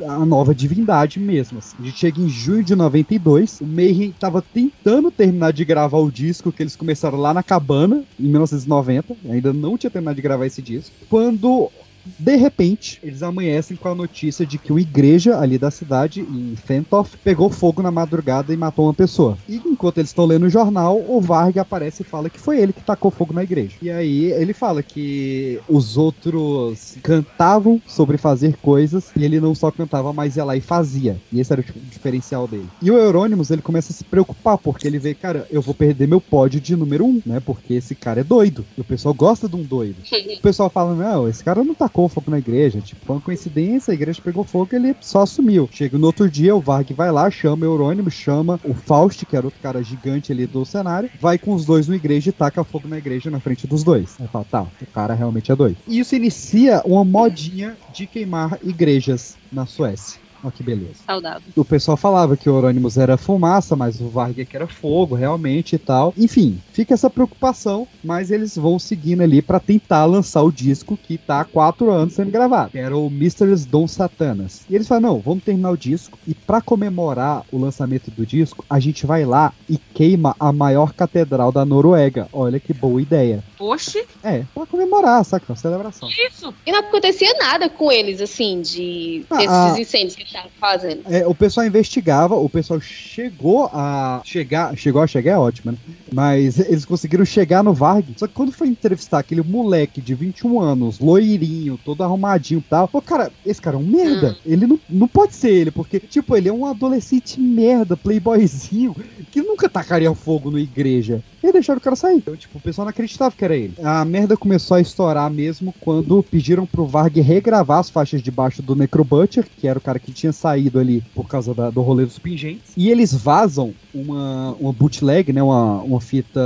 a nova divindade mesmo. assim. A gente chega em junho de 92, o Mayhem tava tentando terminar de gravar o disco que eles começaram lá na cabana em 1990, ainda não tinha terminado de gravar esse disco, quando de repente, eles amanhecem com a notícia de que uma igreja ali da cidade, em Fentoff, pegou fogo na madrugada e matou uma pessoa. E enquanto eles estão lendo o jornal, o Varg aparece e fala que foi ele que tacou fogo na igreja. E aí ele fala que os outros cantavam sobre fazer coisas e ele não só cantava, mas ia lá e fazia. E esse era o tipo, diferencial dele. E o Euronymous, ele começa a se preocupar, porque ele vê, cara, eu vou perder meu pódio de número um, né? Porque esse cara é doido. E o pessoal gosta de um doido. O pessoal fala, não, esse cara não tacou fogo na igreja. Tipo, foi uma coincidência, a igreja pegou fogo e ele só assumiu. Chega no outro dia, o Varg vai lá, chama o Eurônimo, chama o Faust, que era outro cara gigante ali do cenário, vai com os dois na igreja e taca fogo na igreja na frente dos dois. Aí fala, tá, o cara realmente é doido. E isso inicia uma modinha de queimar igrejas na Suécia. Olha que beleza. Saudável. O pessoal falava que o Euronymous era fumaça, mas o Varg que era fogo, realmente e tal. Enfim, fica essa preocupação, mas eles vão seguindo ali pra tentar lançar o disco que tá há quatro anos sendo gravado. Era o Mysteries Don Satanas. E eles falam: não, vamos terminar o disco e pra comemorar o lançamento do disco, a gente vai lá e queima a maior catedral da Noruega. Olha que boa ideia. Oxi, É, pra comemorar, saca? Uma celebração. isso. E não acontecia nada com eles, assim, de Ah, desses ah. incêndios que eles estavam fazendo. É, o pessoal investigava, o pessoal chegou a chegar, chegou a chegar é ótimo, né? Mas eles conseguiram chegar no Varg. Só que quando foi entrevistar aquele moleque de 21 anos, loirinho, todo arrumadinho e tal, pô, cara, esse cara é um merda. Ele não, não pode ser ele, porque, tipo, ele é um adolescente merda, playboyzinho, que nunca tacaria fogo na igreja. E deixaram o cara sair. Então, tipo, o pessoal não acreditava que era ele. A merda começou a estourar mesmo quando pediram pro Varg regravar as faixas de baixo do Necrobutcher, que era o cara que tinha saído ali por causa da- do rolê dos pingentes. E eles vazam uma, uma bootleg, né? Uma, uma fita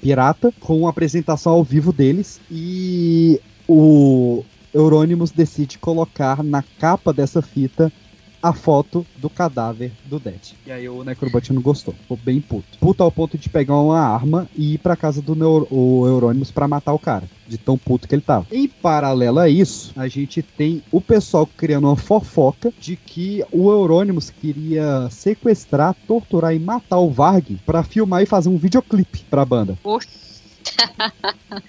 pirata, com uma apresentação ao vivo deles. E o Euronymous decide colocar na capa dessa fita a foto do cadáver do Dead. E aí o Necrobot não gostou, ficou bem puto. Puto ao ponto de pegar uma arma e ir pra casa do Neur o Euronymous pra matar o cara. De tão puto que ele tava. Em paralelo a isso, a gente tem o pessoal criando uma fofoca de que o Euronymous queria sequestrar, torturar e matar o Varg pra filmar e fazer um videoclipe pra banda. Oxi.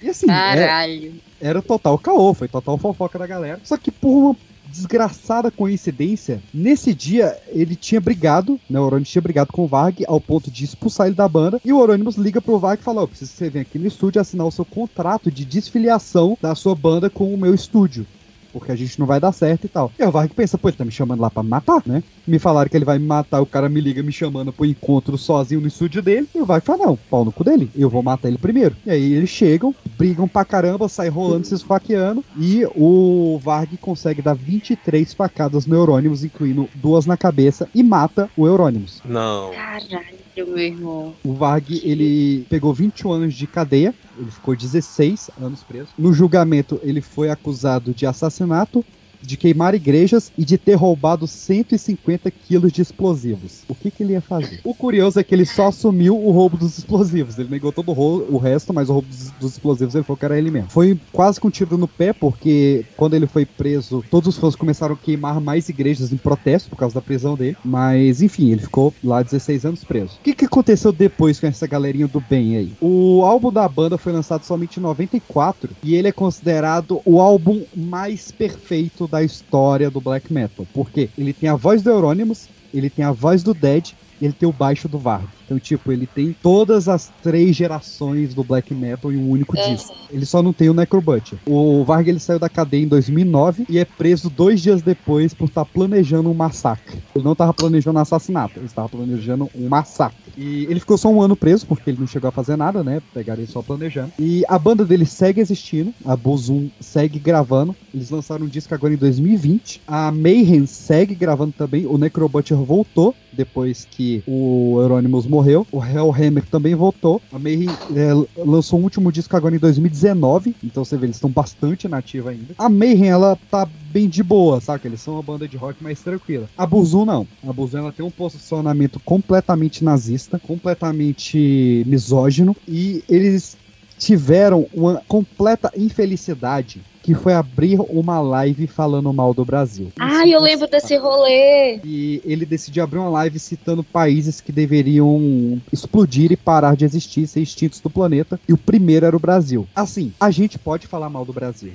E assim, é- Caralho. era total caô, foi total fofoca da galera. Só que por uma desgraçada coincidência, nesse dia ele tinha brigado, né, o Euronymous tinha brigado com o Varg ao ponto de expulsar ele da banda, e o Euronymous liga pro Varg e fala, ó, preciso que você venha aqui no estúdio assinar o seu contrato de desfiliação da sua banda com o meu estúdio. Porque a gente não vai dar certo e tal. E o Varg pensa, pô, ele tá me chamando lá pra me matar, né? Me falaram que ele vai me matar, o cara me liga me chamando pro encontro sozinho no estúdio dele. E o Varg fala, não, pau no cu dele, eu vou matar ele primeiro. E aí eles chegam, brigam pra caramba, saem rolando, se esfaqueando. E o Varg consegue dar 23 facadas no Eurônimos, incluindo duas na cabeça, e mata o Eurônimos. Não. Caralho, meu irmão. O Varg, ele pegou 21 anos de cadeia, ele ficou 16 anos preso. No julgamento, ele foi acusado de assassinato, de queimar igrejas e de ter roubado 150 quilos de explosivos. O que, que ele ia fazer? O curioso é que ele só assumiu o roubo dos explosivos. Ele negou todo o, o resto, mas o roubo dos, dos explosivos ele falou que era ele mesmo. Foi quase com tiro no pé, porque quando ele foi preso, todos os fãs começaram a queimar mais igrejas em protesto por causa da prisão dele. Mas, enfim, ele ficou lá 16 anos preso. O que, que aconteceu depois com essa galerinha do bem aí? O álbum da banda foi lançado somente em 94 e ele é considerado o álbum mais perfeito da história do black metal. Porque ele tem a voz do Euronymous, ele tem a voz do Dead e ele tem o baixo do Varg. Então, tipo, ele tem todas as três gerações do black metal em um único É. disco. Ele só não tem o Necrobutcher. O Varg ele saiu da cadeia em 2009 e é preso dois dias depois por estar planejando um massacre. Ele não estava planejando um assassinato, ele estava planejando um massacre. E ele ficou só um ano preso porque ele não chegou a fazer nada, né? Pegaram ele só planejando. E a banda dele segue existindo, a Bozum segue gravando. Eles lançaram um disco agora em 2020. A Mayhem segue gravando também. O Necrobutcher voltou depois que o Euronymous morreu. O Hellhammer também voltou. A Mayhem é, lançou um último disco agora em 2019, então você vê, eles estão bastante nativos ainda. A Mayhem, ela tá bem de boa, saca? Eles são uma banda de rock mais tranquila. A Buzu não. A Buzu ela tem um posicionamento completamente nazista, completamente misógino e eles tiveram uma completa infelicidade que foi abrir uma live falando mal do Brasil. Ah, eu lembro desse rolê. E ele decidiu abrir uma live citando países que deveriam explodir e parar de existir, ser extintos do planeta. E o primeiro era o Brasil. Assim, a gente pode falar mal do Brasil.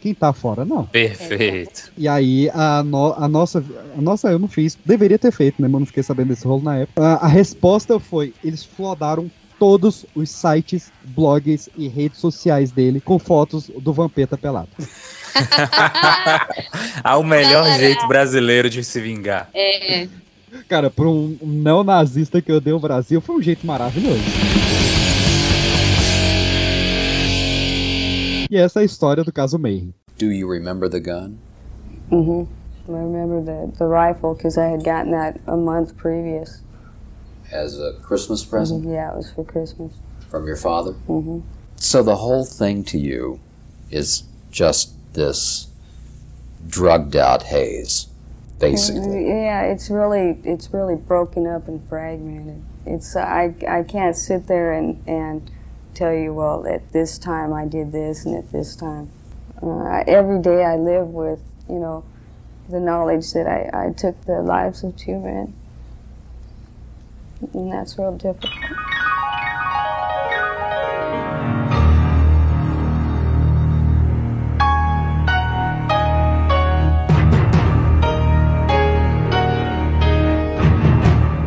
Quem tá fora, não. Perfeito. E aí, a, no- a nossa. A nossa eu não fiz. Deveria ter feito, né? Mas eu não fiquei sabendo desse rolo na época. A, a resposta foi: eles flodaram todos os sites, blogs e redes sociais dele com fotos do Vampeta pelado. Ah, o melhor jeito brasileiro de se vingar. É. Cara, pra um um neonazista que odeia o Brasil, foi um jeito maravilhoso. E essa é a história do caso Mayhem. Do you remember the gun? hmm I remember the, the rifle because I had gotten that a month previous. As a Christmas present Mhm, Yeah, it was for Christmas. from your father? Mm-hmm. So the whole thing to you is just this drugged out haze, basically. Yeah, it's really it's really broken up and fragmented. It's I I can't sit there and and tell you well at this time I did this and at this time. Uh, every day I live with you know the knowledge that I I took the lives of two men, and that's real difficult.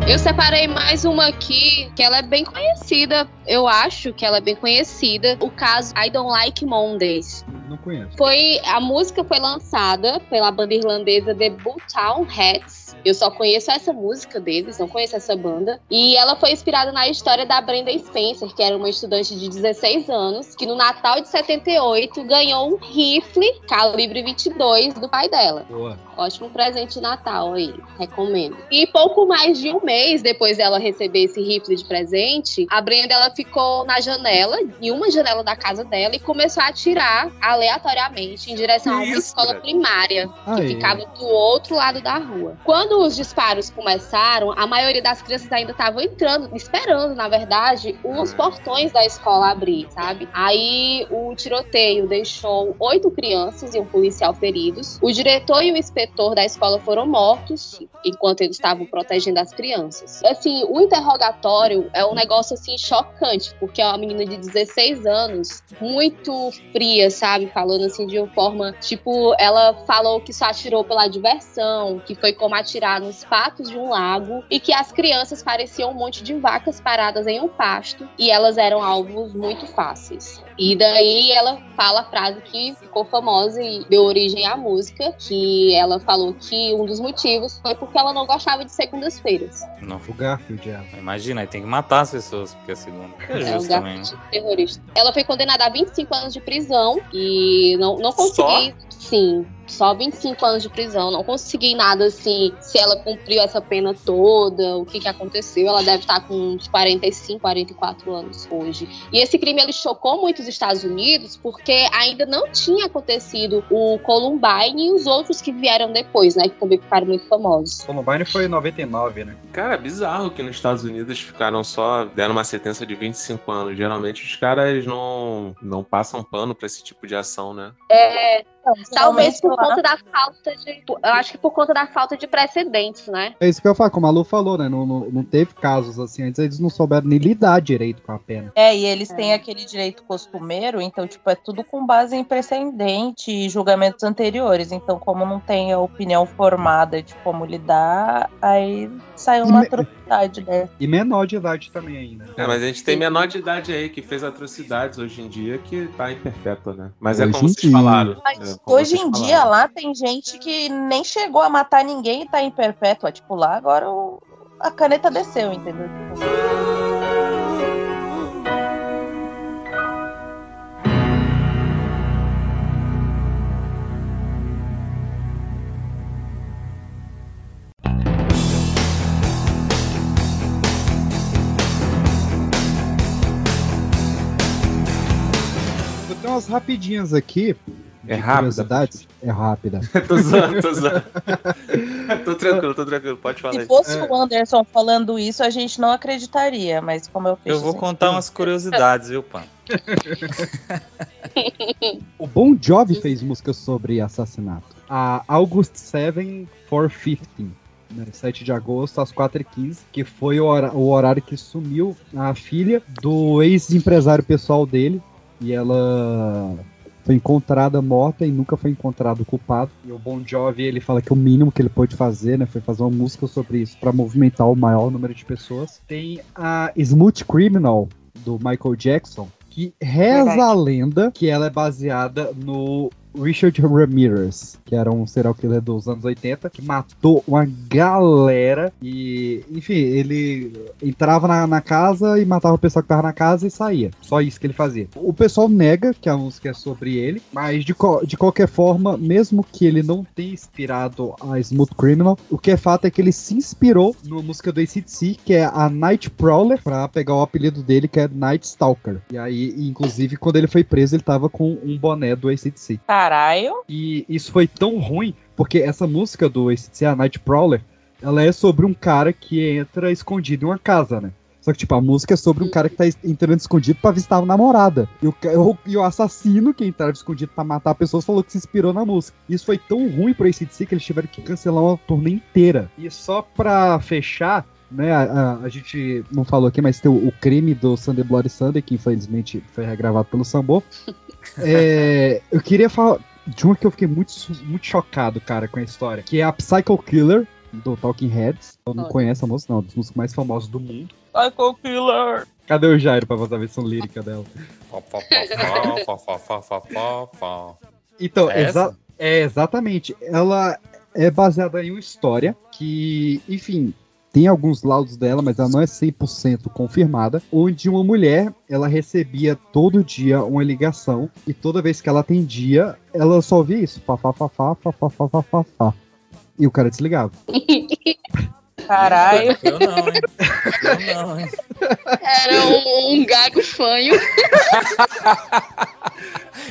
Eu separei mais uma aqui, que ela é bem conhecida. Eu acho que ela é bem conhecida. O caso I Don't Like Mondays. Não conheço. Foi, a música foi lançada pela banda irlandesa The Bulltown Hats. Eu só conheço essa música deles, não conheço essa banda. E ela foi inspirada na história da Brenda Spencer, que era uma estudante de 16 anos, que no Natal de 78 ganhou um rifle calibre 22 do pai dela. Boa. Ótimo presente de Natal aí, recomendo. E pouco mais de um mês depois dela receber esse rifle de presente, a Brenda ela ficou na janela, em uma janela da casa dela, e começou a atirar aleatoriamente em direção a uma Isso, escola primária, que Aí. ficava do outro lado da rua. Quando os disparos começaram, a maioria das crianças ainda estavam entrando, esperando, na verdade, os portões da escola abrir, sabe? Aí o tiroteio deixou oito crianças e um policial feridos. O diretor e o inspetor da escola foram mortos enquanto eles estavam protegendo as crianças. Assim, o interrogatório é um negócio assim chocante, porque é uma menina de 16 anos, muito fria, sabe? Falando assim de uma forma, tipo, ela falou que só atirou pela diversão, que foi como atirar nos patos de um lago e que as crianças pareciam um monte de vacas paradas em um pasto e elas eram alvos muito fáceis. E daí ela fala a frase que ficou famosa e deu origem à música, que ela falou que um dos motivos foi porque ela não gostava de segundas-feiras. Não. O Garfield, ela. Imagina, aí tem que matar as pessoas, porque a segunda. É É, justo o também, terrorista. Ela foi condenada a 25 anos de prisão e não, não consegui. Sim, só 25 anos de prisão. Não consegui nada assim, se ela cumpriu essa pena toda, o que, que aconteceu. Ela deve estar com uns 45, 44 anos hoje. E esse crime ele chocou muito os Estados Unidos porque ainda não tinha acontecido o Columbine e os outros que vieram depois, né? Que também ficaram muito famosos. Columbine foi em 99, né? Cara, é bizarro que nos Estados Unidos ficaram só. deram uma sentença de 25 anos. Geralmente os caras não, não passam pano pra esse tipo de ação, né? É, talvez por conta da falta de. Eu acho que por conta da falta de precedentes, né? É isso que eu falo, como a Lu falou, né? Não, não, não teve casos assim antes, eles não souberam nem lidar direito com a pena. É, e eles têm aquele direito costumeiro, então, tipo, é tudo com base em precedente e julgamentos anteriores. Então, como não tem a opinião formada de como lidar, aí sai uma me- atrocidade dessa. E menor de idade também ainda. É, mas a gente tem menor de idade aí que fez atrocidades hoje em dia que tá em perpétua, né? Mas é Hoje como em vocês dia. falaram. Mas é, como hoje vocês em falaram. dia lá tem gente que nem chegou a matar ninguém e tá em perpétua. Tipo, lá agora o- a caneta desceu, entendeu? Tipo, umas rapidinhas aqui. É rápida? É rápida. tô zoando, tô zoando. tô tranquilo, tô tranquilo, pode falar Se fosse o Anderson falando isso, a gente não acreditaria, mas como eu fiz. Eu vou contar umas curiosidades, viu, Pan? O Bon Jovi fez música sobre assassinato. A August 7 415. Né, 7 de agosto, às 4h15, que foi o horário que sumiu a filha do ex-empresário pessoal dele. E ela foi encontrada morta e nunca foi encontrado o culpado. E o Bon Jovi, ele fala que o mínimo que ele pôde fazer, né, foi fazer uma música sobre isso para movimentar o maior número de pessoas. Tem a Smooth Criminal do Michael Jackson, que reza a lenda que ela é baseada no Richard Ramirez, que era um serial killer dos anos 80, que matou uma galera e, enfim, ele entrava na, na casa e matava o pessoal que tava na casa e saía. Só isso que ele fazia. O pessoal nega que a música é sobre ele, mas de, de qualquer forma, mesmo que ele não tenha inspirado a Smooth Criminal, o que é fato é que ele se inspirou numa música do ACDC, que é a Night Prowler, pra pegar o apelido dele, que é Night Stalker. E aí, inclusive, quando ele foi preso, ele tava com um boné do ACDC. Caralho. E isso foi tão ruim, porque essa música do ACDC, a Night Prowler, ela é sobre um cara que entra escondido em uma casa, né? Só que, tipo, a música é sobre um cara que tá entrando escondido pra visitar a namorada. E o- e o assassino que entrava escondido pra matar pessoas falou que se inspirou na música. Isso foi tão ruim pro ACDC que eles tiveram que cancelar uma turnê inteira. E só pra fechar, né, a, a- a gente não falou aqui, mas tem o, o crime do Sunday Bloody Sunday, que infelizmente foi regravado pelo Sambo. É, eu queria falar de uma que eu fiquei muito, muito chocado, cara, com a história, que é a Psycho Killer, do Talking Heads. Eu não Olha. conheço a música, não, dos músicos mais famosos do mundo. Psycho Killer. Cadê o Jairo pra fazer a versão lírica dela? Então, É exa- é exatamente. Ela é baseada em uma história que, enfim, tem alguns laudos dela, mas ela não é 100% confirmada, onde uma mulher, ela recebia todo dia uma ligação e toda vez que ela atendia, ela só via isso, fá, fá, fá, fá, fá, fá, fá, fá, fá. E o cara desligava. Caralho. Eu não, hein? Eu não, hein? Era um, um gago fanho.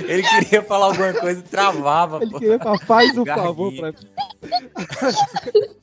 Ele queria falar alguma coisa e travava, Ele pô. queria falar, faz o Garguinho. favor pra mim.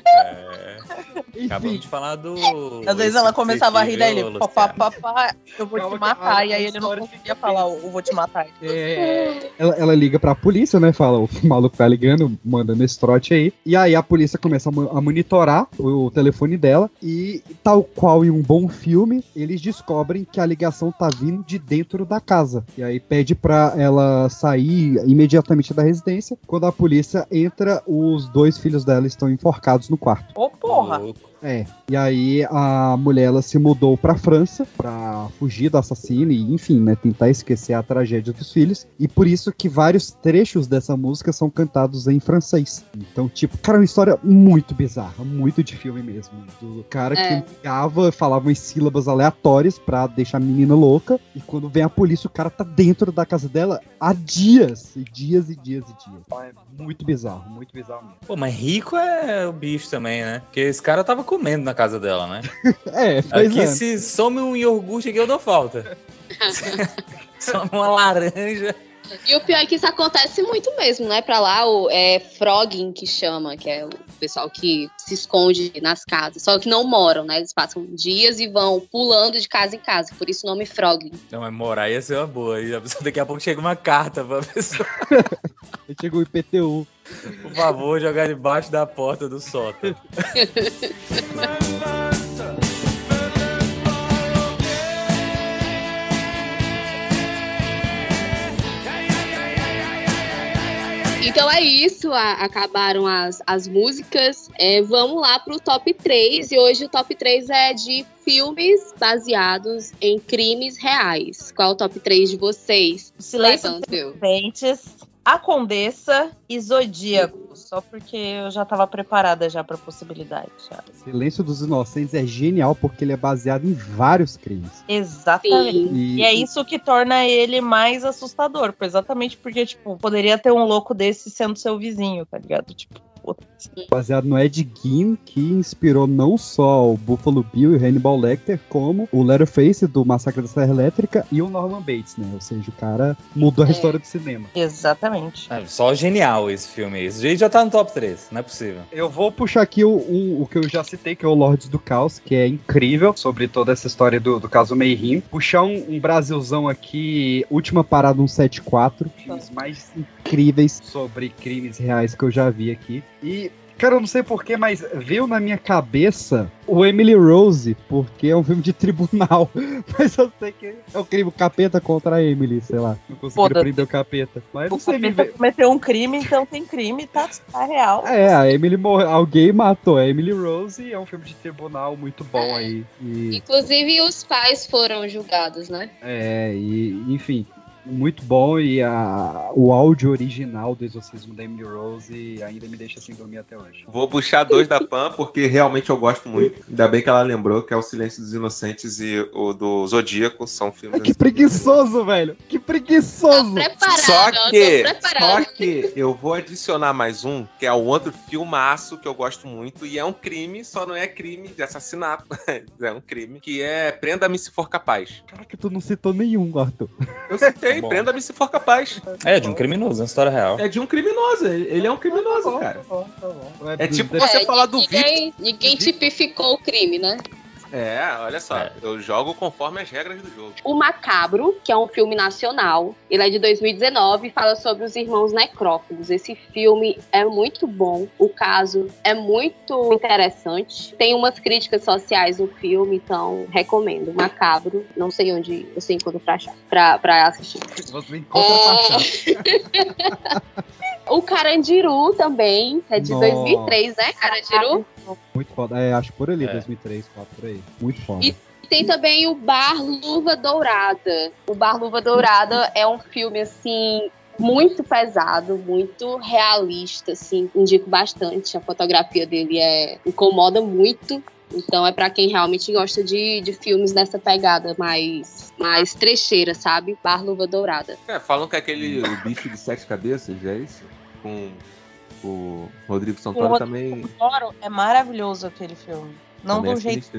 É. Acabamos de falar do. Às vezes ela começava a rir, daí ele, papá, papá, eu vou Calma te matar. a- E aí ele não conseguia falar, o eu vou te matar. Ela, ela liga pra polícia, né? Fala, o maluco tá ligando, mandando esse trote aí. E aí a polícia começa a, mo- a monitorar o, o telefone dela. E, tal qual em um bom filme, eles descobrem que a ligação tá vindo de dentro da casa. E aí pede pra ela sair imediatamente da residência. Quando a polícia entra, os dois filhos dela estão enforcados no quarto. Ô, porra. É, e aí a mulher ela se mudou pra França pra fugir do assassino e, enfim, né, tentar esquecer a tragédia dos filhos. E por isso que vários trechos dessa música são cantados em francês. Então, tipo, cara, é uma história muito bizarra, muito de filme mesmo. Do cara É. que ligava, falava umas sílabas aleatórias pra deixar a menina louca. E quando vem a polícia, o cara tá dentro da casa dela há dias, e dias e dias e dias. É muito bizarro, muito bizarro mesmo. Pô, mas rico é o bicho também, né? Porque esse cara tava comendo na casa dela, né? É, pois Aqui é. se some um iogurte aqui eu dou falta. some uma laranja. E o pior é que isso acontece muito mesmo, né? Pra lá, o é frogging que chama, que é o pessoal que se esconde nas casas. Só que não moram, né? Eles passam dias e vão pulando de casa em casa. Por isso o nome frogging. Não, mas morar ia ser uma boa. E a pessoa- daqui a pouco chega uma carta pra pessoa. Aí chegou o IPTU. Por favor, jogar debaixo da porta do sótão. Então é isso, a- acabaram as, as músicas. É, vamos lá pro top 3. E hoje o top 3 é de filmes baseados em crimes reais. Qual é o top 3 de vocês? Silêncio dos Inocentes, A Condessa e Zodíaco. Só porque eu já tava preparada já pra possibilidade. já. Silêncio dos Inocentes é genial porque ele é baseado em vários crimes. Exatamente. Sim. E, é isso que torna ele mais assustador. Exatamente porque, tipo, poderia ter um louco desse sendo seu vizinho, tá ligado? Tipo. Baseado no Ed Gein, que inspirou não só o Buffalo Bill e o Hannibal Lecter, como o Letterface do Massacre da Serra Elétrica e o Norman Bates, né? Ou seja, o cara mudou a É. história do cinema. Exatamente. É, só genial esse filme. Esse jeito já tá no top 3, não é possível. Eu vou puxar aqui o, um- o que eu já citei, que é o Lords do Caos, que é incrível sobre toda essa história do, do caso Mayhem. Puxar um, um Brasilzão aqui, Última Parada 174, filmes mais incríveis sobre crimes reais que eu já vi aqui. E, cara, eu não sei porquê, mas veio na minha cabeça o Emily Rose, porque é um filme de tribunal. Mas eu sei que é o crime o capeta contra a Emily, sei lá. Não conseguiram Foda-se. prender o capeta. Mas não O sei, me capeta veio. cometeu um crime, então tem crime, tá, tá real. É, a Emily morreu. Alguém matou a Emily Rose. É um filme de tribunal muito bom aí. E, Inclusive, os pais foram julgados, né? é, e enfim, muito bom. E a, o áudio original do exorcismo da Emily Rose ainda me deixa sem dormir até hoje. Vou puxar dois da Pan, porque realmente eu gosto muito. Ainda bem que ela lembrou que é o Silêncio dos Inocentes e o do Zodíaco. São filmes. Que preguiçoso, velho! Que preguiçoso! Só eu tô que, só que eu vou adicionar mais um, que é um outro filmaço que eu gosto muito, e é um crime, só não é crime de assassinato, é um crime, que é Prenda-me se for capaz. Caraca, tu não citou nenhum, Arthur. Eu citei, Bom. Prenda-me se for capaz. É, de um criminoso, é uma história real. É de um criminoso, ele é um criminoso, cara. É tipo É, você falar do Victor. ninguém tipificou o crime, né? É, olha só, eu jogo conforme as regras do jogo. O Macabro, que é um filme nacional, ele é de 2019 e fala sobre os irmãos necrófagos. Esse filme é muito bom, o caso é muito interessante. Tem umas críticas sociais no filme, então recomendo. Macabro, não sei onde você encontra pra achar, pra, pra assistir. Você encontra pra achar. O Carandiru também, é de Nossa. 2003, né, Carandiru? Muito foda. É, acho por ali, É. 2003, 2004, por aí. Muito foda. E tem também o Bar Luva Dourada. O Bar Luva Dourada é um filme, assim, muito pesado, muito realista, assim. Indico bastante. A fotografia dele é incomoda muito. Então é pra quem realmente gosta de, de filmes nessa pegada mais, mais trecheira, sabe? Bar Luva Dourada. É, falam que aquele o bicho de sete cabeças, é isso? Com o Rodrigo O Santoro Rodrigo também. Santoro é maravilhoso aquele filme. Não também do é jeito.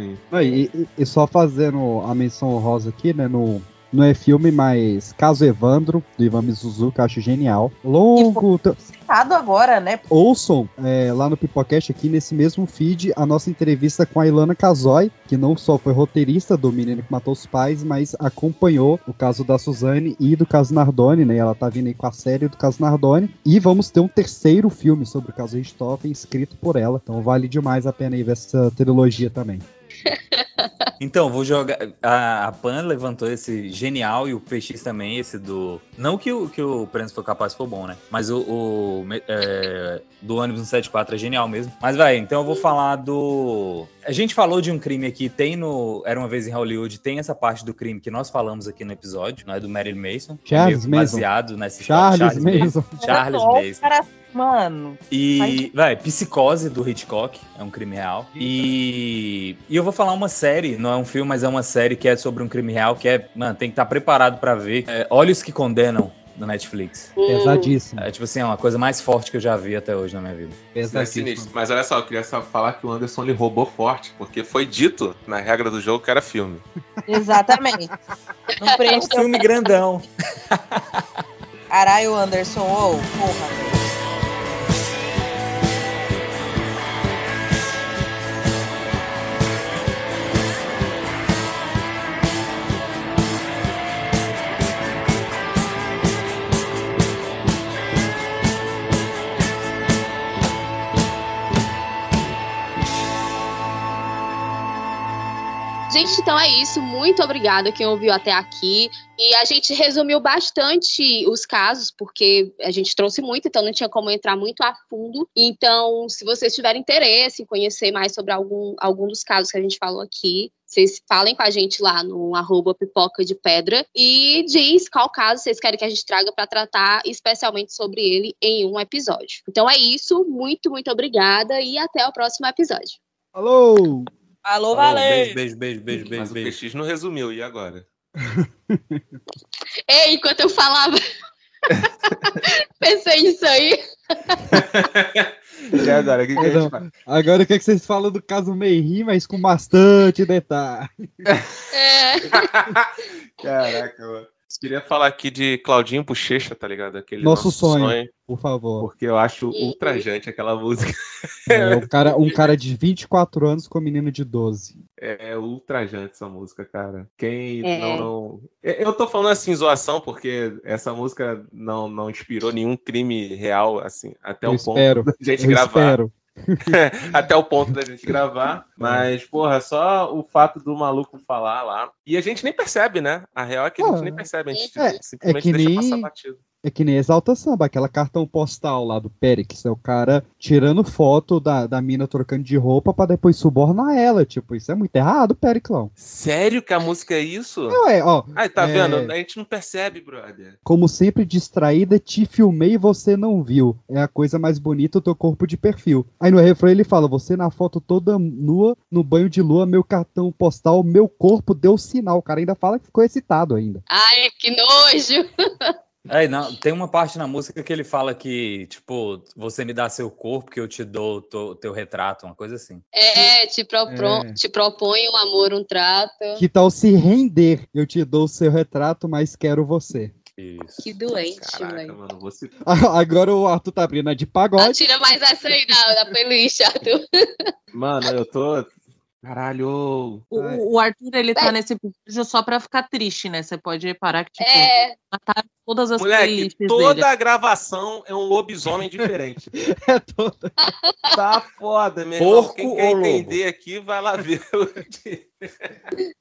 e, e- e só fazendo a menção rosa aqui, né? No, não é filme, mas Caso Evandro, do Ivan Mizuzu, que eu acho genial. Longo. Citado agora, né? Ouçam é, lá no Pipocast, aqui nesse mesmo feed, a nossa entrevista com a Ilana Casoy, que não só foi roteirista do Menino que Matou os Pais, mas acompanhou o caso da Suzane e do caso Nardoni, né? Ela tá vindo aí com a série do caso Nardoni. E vamos ter um terceiro filme sobre o caso Richthofen, escrito por ela. Então vale demais a pena aí ver essa trilogia também. Então, vou jogar. A, a Pan levantou esse genial e o PX também, esse do. Não que o, que o Prens foi capaz for bom, né? Mas o, o, é, do ônibus 174 é genial mesmo. Mas vai, então eu vou falar do. A gente falou de um crime aqui, tem no. Era uma vez em Hollywood, tem essa parte do crime que nós falamos aqui no episódio, não é do Marilyn Mason. Charles meio Manson. Baseado nessa Charles história. Manson. Charles Olha só, Manson. Mano. E, vai, Psicose do Hitchcock, é um crime real. E, e eu vou falar uma série, não é um filme, mas é uma série que é sobre um crime real, que é, mano, tem que estar preparado pra ver. É Olhos que Condenam, do Netflix. Pesadíssimo. É tipo assim, é uma coisa mais forte que eu já vi até hoje na minha vida. Isso é. Mas olha só, eu queria só falar que o Anderson lhe roubou forte, porque foi dito na regra do jogo que era filme. Exatamente. Não É um filme grandão. Caralho, Anderson, ô, porra. Gente, então é isso. Muito obrigada quem ouviu até aqui. E a gente resumiu bastante os casos, porque a gente trouxe muito, então não tinha como entrar muito a fundo. Então, se vocês tiverem interesse em conhecer mais sobre algum, algum dos casos que a gente falou aqui, vocês falem com a gente lá no arroba pipoca de pedra e diz qual caso vocês querem que a gente traga para tratar especialmente sobre ele em um episódio. Então é isso. Muito, muito obrigada e até o próximo episódio. Alô! Alô, valeu! Beijo, beijo, beijo, beijo, beijo. Mas beijo. o PX não resumiu, e agora? Ei, enquanto eu falava, pensei nisso aí. E agora, o que, que a gente faz? Agora eu quero que vocês falam do caso Meiri, mas com bastante detalhe. É. Caraca, mano. Queria falar aqui de Claudinho Bochecha, tá ligado? Aquele Nosso sonho, por favor. Porque eu acho ultrajante aquela música. É, um, cara, um cara de 24 anos com um menino de 12. É ultrajante essa música, cara. Quem É. não, não. Eu tô falando assim, zoação, porque essa música não, não inspirou nenhum crime real, assim, até Eu o ponto espero. da gente eu gravar. espero. até o ponto da gente gravar. Mas, porra, só o fato do maluco falar lá. E a gente nem percebe, né? A real é que a gente Ah, nem percebe, a gente é- simplesmente é que deixa nem- passar batido. É que nem Exalta Samba, aquela cartão postal lá do Périx. É o cara tirando foto da, da mina trocando de roupa pra depois subornar ela. Tipo, isso é muito errado, Periclão. Sério que a música é isso? Ué, ó. Ai, tá é, vendo? A gente não percebe, brother. Como sempre, distraída, te filmei e você não viu. É a coisa mais bonita, o teu corpo de perfil. Aí no refrão ele fala: Você na foto toda nua, no banho de lua, meu cartão postal, meu corpo deu sinal. O cara ainda fala que ficou excitado ainda. Ai, que nojo! É, não, tem uma parte na música que ele fala que, tipo, você me dá seu corpo que eu te dou o teu, retrato, uma coisa assim. É, te, propro- É. te propõe um amor, um trato. Que tal se render? Eu te dou o seu retrato, mas quero você. Isso. Que doente, Caraca, velho. mano, você. Agora o Arthur tá abrindo a de Ah, pagode. tira mais essa aí da, da playlist, Arthur. Mano, eu tô. Caralho. O, o Arthur, ele tá nesse episódio só pra ficar triste, né? Você pode reparar que, tipo, É. mataram todas as Moleque, playlists toda dele. a gravação é um lobisomem diferente. é toda. Tá foda, meu irmão. Porco Quem quer ou lobo? entender aqui, vai lá ver.